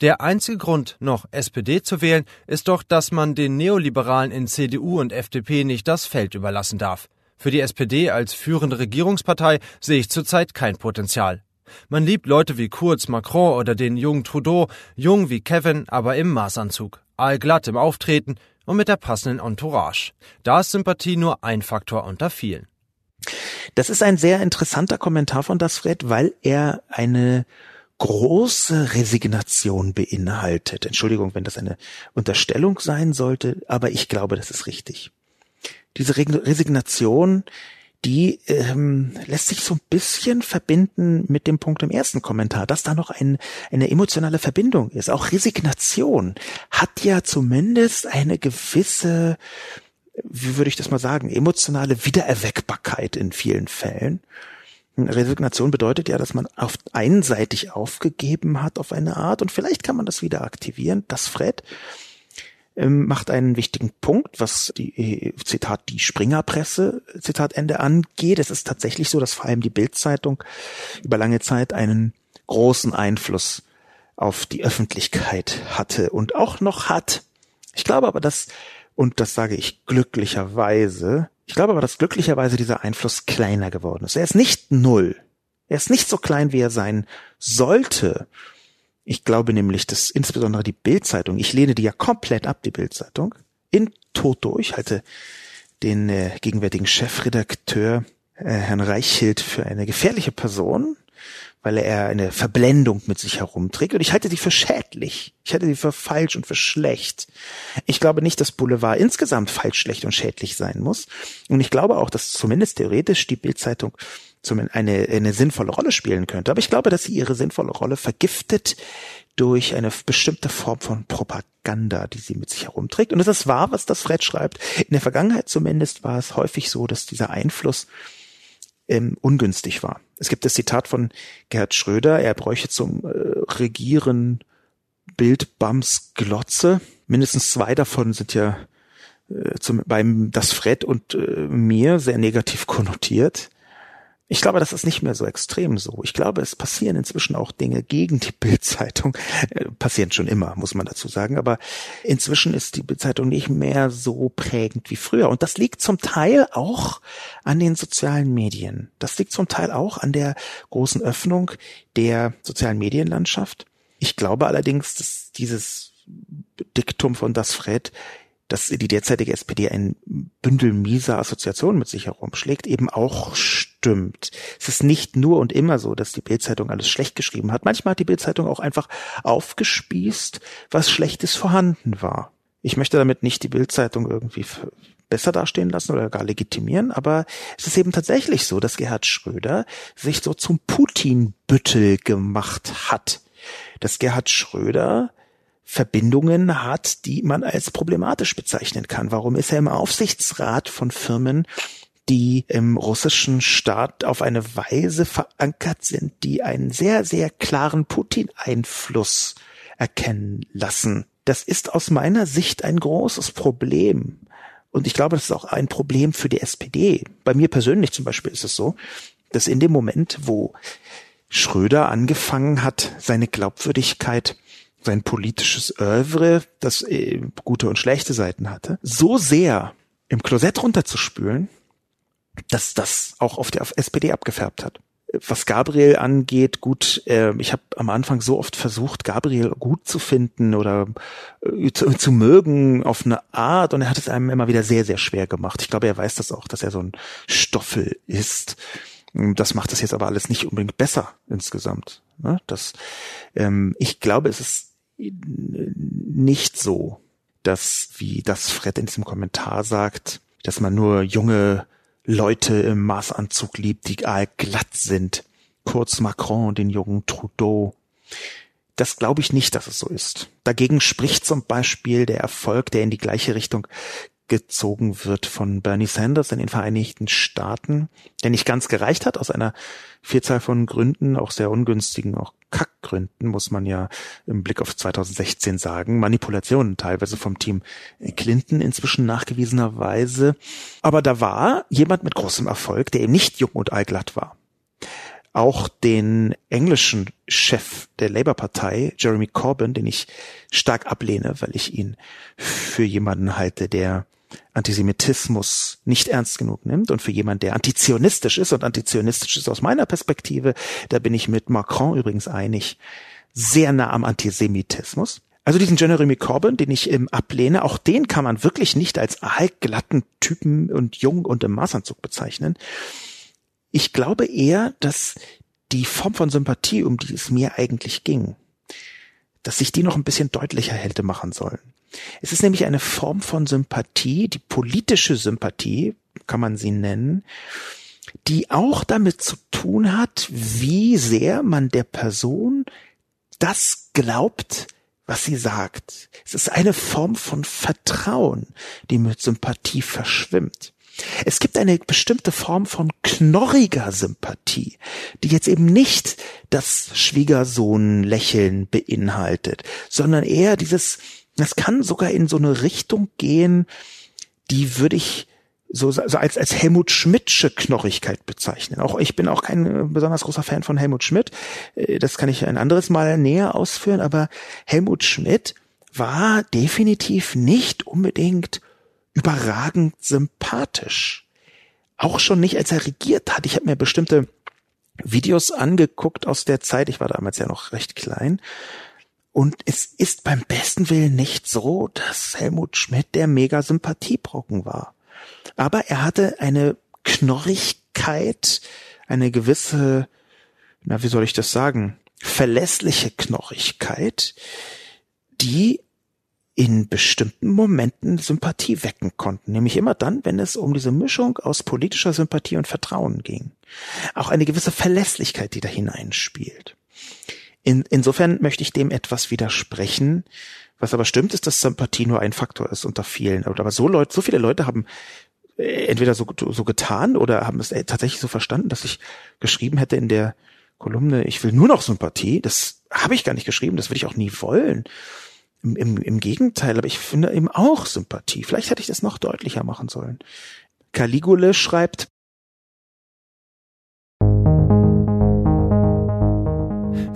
Der einzige Grund, noch SPD zu wählen, ist doch, dass man den Neoliberalen in CDU und FDP nicht das Feld überlassen darf. Für die SPD als führende Regierungspartei sehe ich zurzeit kein Potenzial. Man liebt Leute wie Kurz, Macron oder den jungen Trudeau, jung wie Kevin, aber im Maßanzug, allglatt im Auftreten und mit der passenden Entourage. Da ist Sympathie nur ein Faktor unter vielen. Das ist ein sehr interessanter Kommentar von das Fred, weil er eine große Resignation beinhaltet. Entschuldigung, wenn das eine Unterstellung sein sollte, aber ich glaube, das ist richtig. Diese Resignation die ähm, lässt sich so ein bisschen verbinden mit dem Punkt im ersten Kommentar, dass da noch ein, eine emotionale Verbindung ist. Auch Resignation hat ja zumindest eine gewisse, wie würde ich das mal sagen, emotionale Wiedererweckbarkeit in vielen Fällen. Resignation bedeutet ja, dass man auf einseitig aufgegeben hat auf eine Art und vielleicht kann man das wieder aktivieren. Das Fred ähm, macht einen wichtigen Punkt, was die äh, Zitat die Springerpresse Zitat Ende angeht. Es ist tatsächlich so, dass vor allem die Bildzeitung über lange Zeit einen großen Einfluss auf die Öffentlichkeit hatte und auch noch hat. Ich glaube aber, dass und das sage ich glücklicherweise, ich glaube aber, dass glücklicherweise dieser Einfluss kleiner geworden ist. Er ist nicht null. Er ist nicht so klein, wie er sein sollte. Ich glaube nämlich, dass insbesondere die Bildzeitung, ich lehne die ja komplett ab, die Bildzeitung, in Toto. Ich halte den äh, gegenwärtigen Chefredakteur äh, Herrn Reichhild für eine gefährliche Person, weil er eine Verblendung mit sich herumträgt. Und ich halte sie für schädlich. Ich halte sie für falsch und für schlecht. Ich glaube nicht, dass Boulevard insgesamt falsch, schlecht und schädlich sein muss. Und ich glaube auch, dass zumindest theoretisch die Bildzeitung zumindest eine, eine sinnvolle Rolle spielen könnte. Aber ich glaube, dass sie ihre sinnvolle Rolle vergiftet durch eine bestimmte Form von Propaganda, die sie mit sich herumträgt. Und es ist wahr, was das Fred schreibt. In der Vergangenheit zumindest war es häufig so, dass dieser Einfluss ähm, ungünstig war. Es gibt das Zitat von Gerhard Schröder, er bräuchte zum äh, Regieren Bildbams Glotze. Mindestens zwei davon sind ja äh, zum, beim das Fred und äh, mir sehr negativ konnotiert. Ich glaube, das ist nicht mehr so extrem so. Ich glaube, es passieren inzwischen auch Dinge gegen die Bildzeitung. Äh, passieren schon immer, muss man dazu sagen. Aber inzwischen ist die Bildzeitung nicht mehr so prägend wie früher. Und das liegt zum Teil auch an den sozialen Medien. Das liegt zum Teil auch an der großen Öffnung der sozialen Medienlandschaft. Ich glaube allerdings, dass dieses Diktum von das Fred dass die derzeitige SPD ein Bündel mieser Assoziationen mit sich herumschlägt, eben auch stimmt. Es ist nicht nur und immer so, dass die Bildzeitung alles schlecht geschrieben hat. Manchmal hat die Bildzeitung auch einfach aufgespießt, was Schlechtes vorhanden war. Ich möchte damit nicht die Bildzeitung irgendwie besser dastehen lassen oder gar legitimieren, aber es ist eben tatsächlich so, dass Gerhard Schröder sich so zum Putin-Büttel gemacht hat. Dass Gerhard Schröder Verbindungen hat, die man als problematisch bezeichnen kann. Warum ist er im Aufsichtsrat von Firmen, die im russischen Staat auf eine Weise verankert sind, die einen sehr, sehr klaren Putin-Einfluss erkennen lassen? Das ist aus meiner Sicht ein großes Problem. Und ich glaube, das ist auch ein Problem für die SPD. Bei mir persönlich zum Beispiel ist es so, dass in dem Moment, wo Schröder angefangen hat, seine Glaubwürdigkeit sein politisches Oeuvre, das äh, gute und schlechte Seiten hatte, so sehr im Klosett runterzuspülen, dass das auch auf der SPD abgefärbt hat. Was Gabriel angeht, gut, äh, ich habe am Anfang so oft versucht, Gabriel gut zu finden oder äh, zu, zu, mögen auf eine Art und er hat es einem immer wieder sehr, sehr schwer gemacht. Ich glaube, er weiß das auch, dass er so ein Stoffel ist. Das macht das jetzt aber alles nicht unbedingt besser insgesamt. Ne? Das, ähm, ich glaube, es ist nicht so, dass, wie das Fred in diesem Kommentar sagt, dass man nur junge Leute im Maßanzug liebt, die glatt sind. Kurz Macron den jungen Trudeau. Das glaube ich nicht, dass es so ist. Dagegen spricht zum Beispiel der Erfolg, der in die gleiche Richtung gezogen wird von Bernie Sanders in den Vereinigten Staaten, der nicht ganz gereicht hat, aus einer Vielzahl von Gründen, auch sehr ungünstigen, auch Kackgründen, muss man ja im Blick auf 2016 sagen. Manipulationen teilweise vom Team Clinton inzwischen nachgewiesenerweise. Aber da war jemand mit großem Erfolg, der eben nicht jung und allglatt war. Auch den englischen Chef der Labour-Partei, Jeremy Corbyn, den ich stark ablehne, weil ich ihn für jemanden halte, der Antisemitismus nicht ernst genug nimmt und für jemand, der antizionistisch ist und antizionistisch ist aus meiner Perspektive, da bin ich mit Macron übrigens einig, sehr nah am Antisemitismus. Also diesen Jeremy Corbyn, den ich ähm, ablehne, auch den kann man wirklich nicht als altglatten Typen und jung und im Maßanzug bezeichnen. Ich glaube eher, dass die Form von Sympathie, um die es mir eigentlich ging, dass sich die noch ein bisschen deutlicher hätte machen sollen. Es ist nämlich eine Form von Sympathie, die politische Sympathie, kann man sie nennen, die auch damit zu tun hat, wie sehr man der Person das glaubt, was sie sagt. Es ist eine Form von Vertrauen, die mit Sympathie verschwimmt. Es gibt eine bestimmte Form von knorriger Sympathie, die jetzt eben nicht das Schwiegersohn-Lächeln beinhaltet, sondern eher dieses das kann sogar in so eine Richtung gehen, die würde ich so, so als, als Helmut Schmidtsche Knorrigkeit bezeichnen. Auch ich bin auch kein äh, besonders großer Fan von Helmut Schmidt. Äh, das kann ich ein anderes Mal näher ausführen, aber Helmut Schmidt war definitiv nicht unbedingt überragend sympathisch. Auch schon nicht, als er regiert hat. Ich habe mir bestimmte Videos angeguckt aus der Zeit. Ich war damals ja noch recht klein. Und es ist beim besten Willen nicht so, dass Helmut Schmidt der mega Sympathiebrocken war. Aber er hatte eine Knorrigkeit, eine gewisse, na, wie soll ich das sagen, verlässliche Knorrigkeit, die in bestimmten Momenten Sympathie wecken konnten, nämlich immer dann, wenn es um diese Mischung aus politischer Sympathie und Vertrauen ging. Auch eine gewisse Verlässlichkeit, die da hineinspielt. In, insofern möchte ich dem etwas widersprechen. Was aber stimmt, ist, dass Sympathie nur ein Faktor ist unter vielen. Aber so Leute, so viele Leute haben äh, entweder so, so getan oder haben es äh, tatsächlich so verstanden, dass ich geschrieben hätte in der Kolumne, ich will nur noch Sympathie. Das habe ich gar nicht geschrieben, das würde ich auch nie wollen. Im, im, Im Gegenteil, aber ich finde eben auch Sympathie. Vielleicht hätte ich das noch deutlicher machen sollen. Caligule schreibt,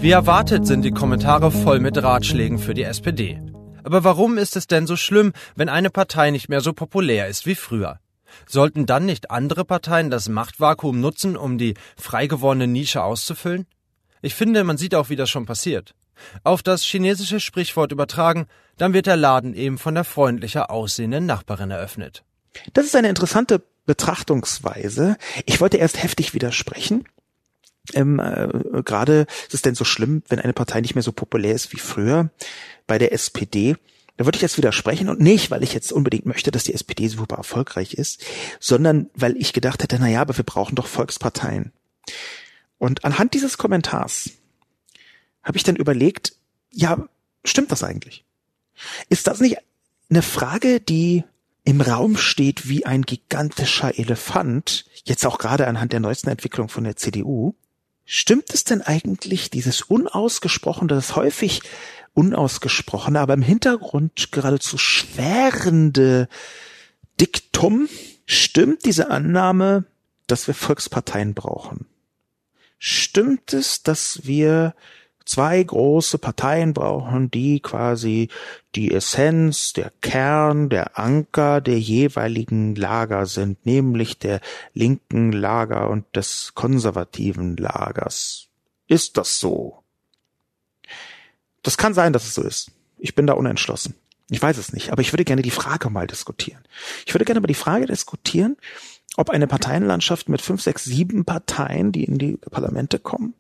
Wie erwartet sind die Kommentare voll mit Ratschlägen für die SPD. Aber warum ist es denn so schlimm, wenn eine Partei nicht mehr so populär ist wie früher? Sollten dann nicht andere Parteien das Machtvakuum nutzen, um die frei gewordene Nische auszufüllen? Ich finde, man sieht auch, wie das schon passiert. Auf das chinesische Sprichwort übertragen, dann wird der Laden eben von der freundlicher aussehenden Nachbarin eröffnet. Das ist eine interessante Betrachtungsweise. Ich wollte erst heftig widersprechen. Ähm, äh, Gerade ist es denn so schlimm, wenn eine Partei nicht mehr so populär ist wie früher bei der SPD. Da würde ich jetzt widersprechen und nicht, weil ich jetzt unbedingt möchte, dass die SPD super erfolgreich ist, sondern weil ich gedacht hätte, na ja, aber wir brauchen doch Volksparteien. Und anhand dieses Kommentars habe ich dann überlegt, ja, stimmt das eigentlich? Ist das nicht eine Frage, die im Raum steht wie ein gigantischer Elefant, jetzt auch gerade anhand der neuesten Entwicklung von der CDU? Stimmt es denn eigentlich, dieses unausgesprochene, das häufig unausgesprochene, aber im Hintergrund geradezu schwerende Diktum, stimmt diese Annahme, dass wir Volksparteien brauchen? Stimmt es, dass wir zwei große Parteien brauchen, die quasi die Essenz, der Kern, der Anker der jeweiligen Lager sind, nämlich der linken Lager und des konservativen Lagers. Ist das so? Das kann sein, dass es so ist. Ich bin da unentschlossen. Ich weiß es nicht, aber ich würde gerne die Frage mal diskutieren. Ich würde gerne mal die Frage diskutieren, ob eine Parteienlandschaft mit fünf, sechs, sieben Parteien, die in die Parlamente kommen,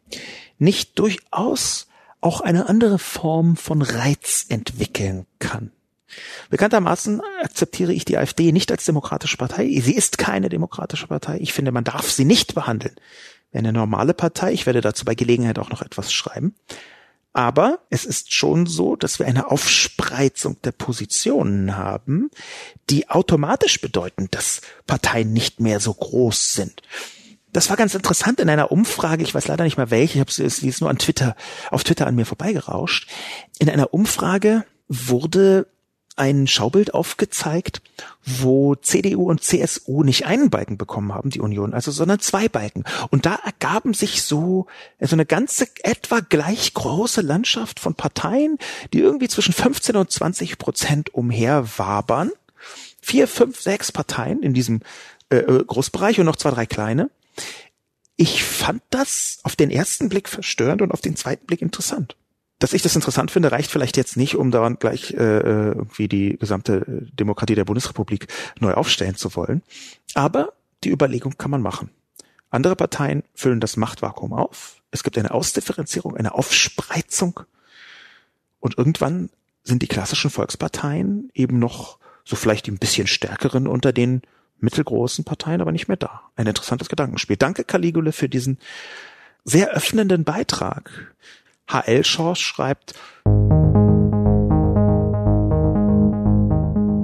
nicht durchaus auch eine andere Form von Reiz entwickeln kann. Bekanntermaßen akzeptiere ich die AfD nicht als demokratische Partei. Sie ist keine demokratische Partei. Ich finde, man darf sie nicht behandeln. Eine normale Partei, ich werde dazu bei Gelegenheit auch noch etwas schreiben, aber es ist schon so, dass wir eine Aufspreizung der Positionen haben, die automatisch bedeuten, dass Parteien nicht mehr so groß sind. Das war ganz interessant in einer Umfrage, ich weiß leider nicht mehr welche, ich habe sie ist nur an Twitter, auf Twitter an mir vorbeigerauscht. In einer Umfrage wurde ein Schaubild aufgezeigt, wo CDU und CSU nicht einen Balken bekommen haben, die Union, also, sondern zwei Balken. Und da ergaben sich so, so eine ganze etwa gleich große Landschaft von Parteien, die irgendwie zwischen 15 und 20 Prozent umherwabern. Vier, fünf, sechs Parteien in diesem äh, äh, Großbereich und noch zwei, drei kleine. Ich fand das auf den ersten Blick verstörend und auf den zweiten Blick interessant dass ich das interessant finde, reicht vielleicht jetzt nicht, um daran gleich äh, äh, irgendwie die gesamte Demokratie der Bundesrepublik neu aufstellen zu wollen. Aber die Überlegung kann man machen. Andere Parteien füllen das Machtvakuum auf. Es gibt eine Ausdifferenzierung, eine Aufspreizung. Und irgendwann sind die klassischen Volksparteien eben noch so vielleicht ein bisschen stärkeren unter den mittelgroßen Parteien, aber nicht mehr da. Ein interessantes Gedankenspiel. Danke, Caligula, für diesen sehr öffnenden Beitrag. HL Schorsch schreibt,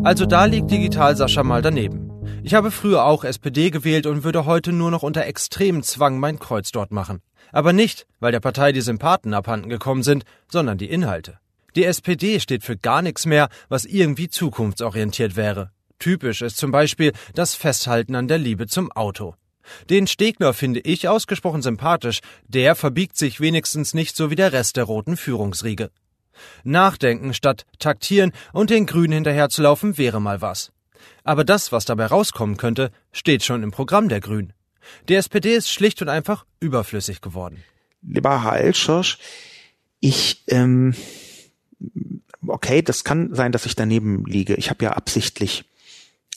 Also da liegt Digital Sascha mal daneben. Ich habe früher auch SPD gewählt und würde heute nur noch unter extremem Zwang mein Kreuz dort machen. Aber nicht, weil der Partei die Sympathen abhanden gekommen sind, sondern die Inhalte. Die SPD steht für gar nichts mehr, was irgendwie zukunftsorientiert wäre. Typisch ist zum Beispiel das Festhalten an der Liebe zum Auto. Den Stegner finde ich ausgesprochen sympathisch, der verbiegt sich wenigstens nicht so wie der Rest der roten Führungsriege. Nachdenken statt taktieren und den Grünen hinterherzulaufen wäre mal was. Aber das, was dabei rauskommen könnte, steht schon im Programm der Grünen. Die SPD ist schlicht und einfach überflüssig geworden. Lieber HL Schirsch, ich, ähm, okay, das kann sein, dass ich daneben liege. Ich habe ja absichtlich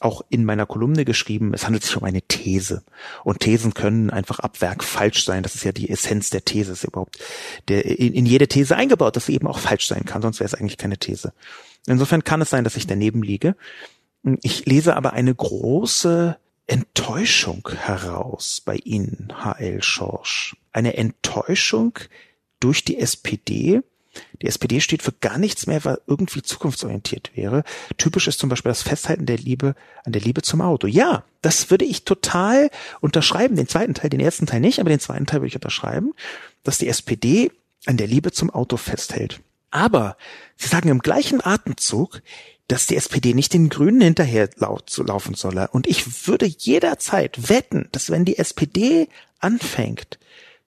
auch in meiner Kolumne geschrieben, es handelt sich um eine These. Und Thesen können einfach ab Werk falsch sein. Das ist ja die Essenz der These, ist überhaupt der, in, in jede These eingebaut, dass sie eben auch falsch sein kann, sonst wäre es eigentlich keine These. Insofern kann es sein, dass ich daneben liege. Ich lese aber eine große Enttäuschung heraus bei Ihnen, HL Schorsch. Eine Enttäuschung durch die SPD, die SPD steht für gar nichts mehr, was irgendwie zukunftsorientiert wäre. Typisch ist zum Beispiel das Festhalten der Liebe an der Liebe zum Auto. Ja, das würde ich total unterschreiben. Den zweiten Teil, den ersten Teil nicht, aber den zweiten Teil würde ich unterschreiben, dass die SPD an der Liebe zum Auto festhält. Aber sie sagen im gleichen Atemzug, dass die SPD nicht den Grünen hinterher laufen solle. Und ich würde jederzeit wetten, dass wenn die SPD anfängt,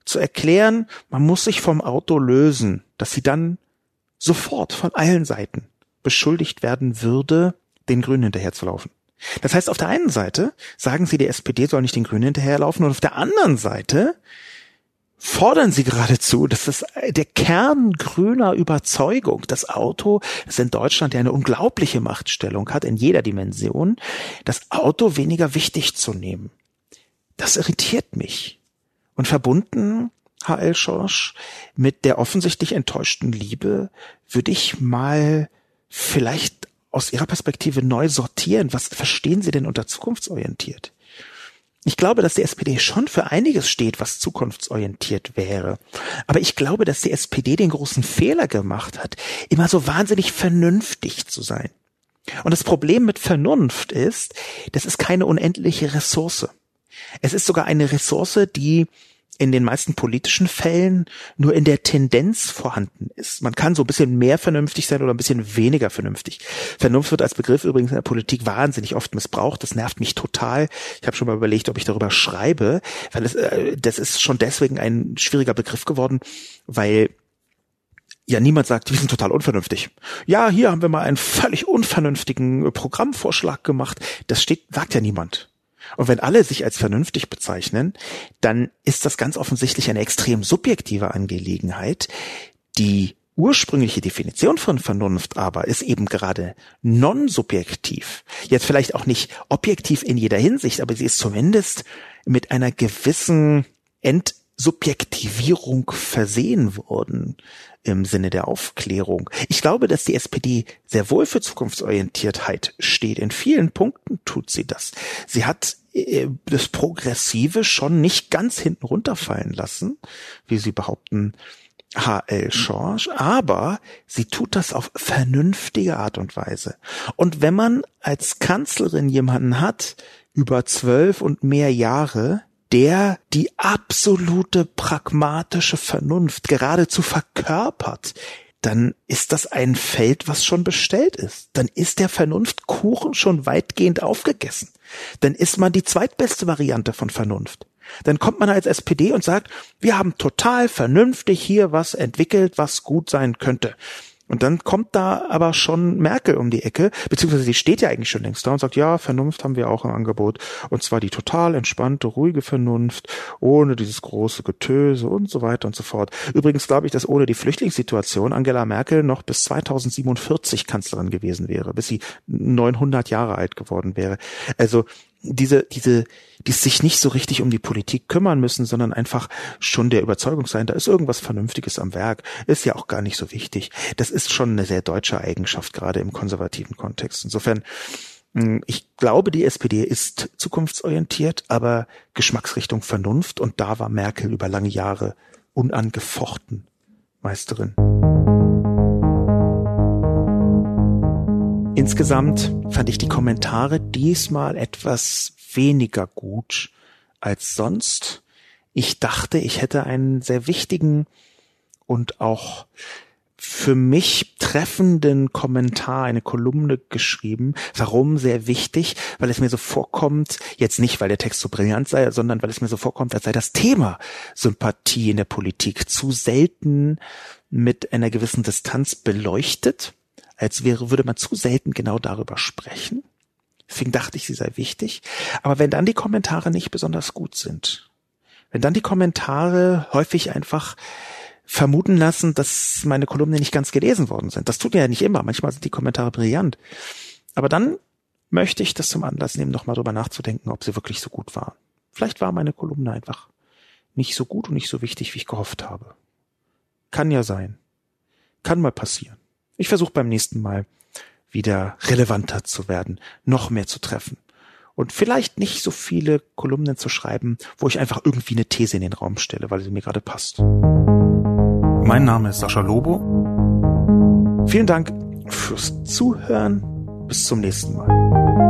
zu erklären, man muss sich vom Auto lösen, dass sie dann sofort von allen Seiten beschuldigt werden würde, den Grünen hinterherzulaufen. Das heißt, auf der einen Seite sagen sie, die SPD soll nicht den Grünen hinterherlaufen und auf der anderen Seite fordern sie geradezu, das ist der Kern grüner Überzeugung, das Auto, das in Deutschland ja eine unglaubliche Machtstellung hat, in jeder Dimension, das Auto weniger wichtig zu nehmen. Das irritiert mich. Und verbunden, H.L. Schorsch, mit der offensichtlich enttäuschten Liebe, würde ich mal vielleicht aus Ihrer Perspektive neu sortieren. Was verstehen Sie denn unter zukunftsorientiert? Ich glaube, dass die SPD schon für einiges steht, was zukunftsorientiert wäre. Aber ich glaube, dass die SPD den großen Fehler gemacht hat, immer so wahnsinnig vernünftig zu sein. Und das Problem mit Vernunft ist, das ist keine unendliche Ressource. Es ist sogar eine Ressource, die in den meisten politischen Fällen nur in der Tendenz vorhanden ist. Man kann so ein bisschen mehr vernünftig sein oder ein bisschen weniger vernünftig. Vernunft wird als Begriff übrigens in der Politik wahnsinnig oft missbraucht. Das nervt mich total. Ich habe schon mal überlegt, ob ich darüber schreibe, weil es, äh, das ist schon deswegen ein schwieriger Begriff geworden, weil ja niemand sagt, wir sind total unvernünftig. Ja, hier haben wir mal einen völlig unvernünftigen Programmvorschlag gemacht. Das steht, sagt ja niemand. Und wenn alle sich als vernünftig bezeichnen, dann ist das ganz offensichtlich eine extrem subjektive Angelegenheit. Die ursprüngliche Definition von Vernunft aber ist eben gerade non-subjektiv. Jetzt vielleicht auch nicht objektiv in jeder Hinsicht, aber sie ist zumindest mit einer gewissen Entsubjektivierung versehen worden im Sinne der Aufklärung. Ich glaube, dass die SPD sehr wohl für Zukunftsorientiertheit steht. In vielen Punkten tut sie das. Sie hat äh, das Progressive schon nicht ganz hinten runterfallen lassen, wie sie behaupten, H.L. Schorsch, aber sie tut das auf vernünftige Art und Weise. Und wenn man als Kanzlerin jemanden hat, über zwölf und mehr Jahre, der die absolute pragmatische Vernunft geradezu verkörpert, dann ist das ein Feld, was schon bestellt ist. Dann ist der Vernunftkuchen schon weitgehend aufgegessen. Dann ist man die zweitbeste Variante von Vernunft. Dann kommt man als SPD und sagt, wir haben total vernünftig hier was entwickelt, was gut sein könnte. Und dann kommt da aber schon Merkel um die Ecke, beziehungsweise sie steht ja eigentlich schon längst da und sagt, ja, Vernunft haben wir auch im Angebot. Und zwar die total entspannte, ruhige Vernunft, ohne dieses große Getöse und so weiter und so fort. Übrigens glaube ich, dass ohne die Flüchtlingssituation Angela Merkel noch bis 2047 Kanzlerin gewesen wäre, bis sie 900 Jahre alt geworden wäre. Also diese, diese, die sich nicht so richtig um die Politik kümmern müssen, sondern einfach schon der Überzeugung sein, da ist irgendwas Vernünftiges am Werk, ist ja auch gar nicht so wichtig. Das ist schon eine sehr deutsche Eigenschaft, gerade im konservativen Kontext. Insofern, hm, ich glaube, die SPD ist zukunftsorientiert, aber Geschmacksrichtung Vernunft und da war Merkel über lange Jahre unangefochten Meisterin. Insgesamt fand ich die Kommentare diesmal etwas weniger gut als sonst. Ich dachte, ich hätte einen sehr wichtigen und auch für mich treffenden Kommentar, eine Kolumne geschrieben. Warum sehr wichtig? Weil es mir so vorkommt, jetzt nicht, weil der Text so brillant sei, sondern weil es mir so vorkommt, als sei das Thema Sympathie in der Politik zu selten mit einer gewissen Distanz beleuchtet als wäre, würde man zu selten genau darüber sprechen. Deswegen dachte ich, sie sei wichtig. Aber wenn dann die Kommentare nicht besonders gut sind, wenn dann die Kommentare häufig einfach vermuten lassen, dass meine Kolumnen nicht ganz gelesen worden sind. Das tut ja nicht immer. Manchmal sind die Kommentare brillant. Aber dann möchte ich das zum Anlass nehmen, nochmal drüber nachzudenken, ob sie wirklich so gut waren. Vielleicht war meine Kolumne einfach nicht so gut und nicht so wichtig, wie ich gehofft habe. Kann ja sein. Kann mal passieren. Ich versuche beim nächsten Mal wieder relevanter zu werden, noch mehr zu treffen und vielleicht nicht so viele Kolumnen zu schreiben, wo ich einfach irgendwie eine These in den Raum stelle, weil sie mir gerade passt. Mein Name ist Sascha Lobo. Vielen Dank fürs Zuhören. Bis zum nächsten Mal.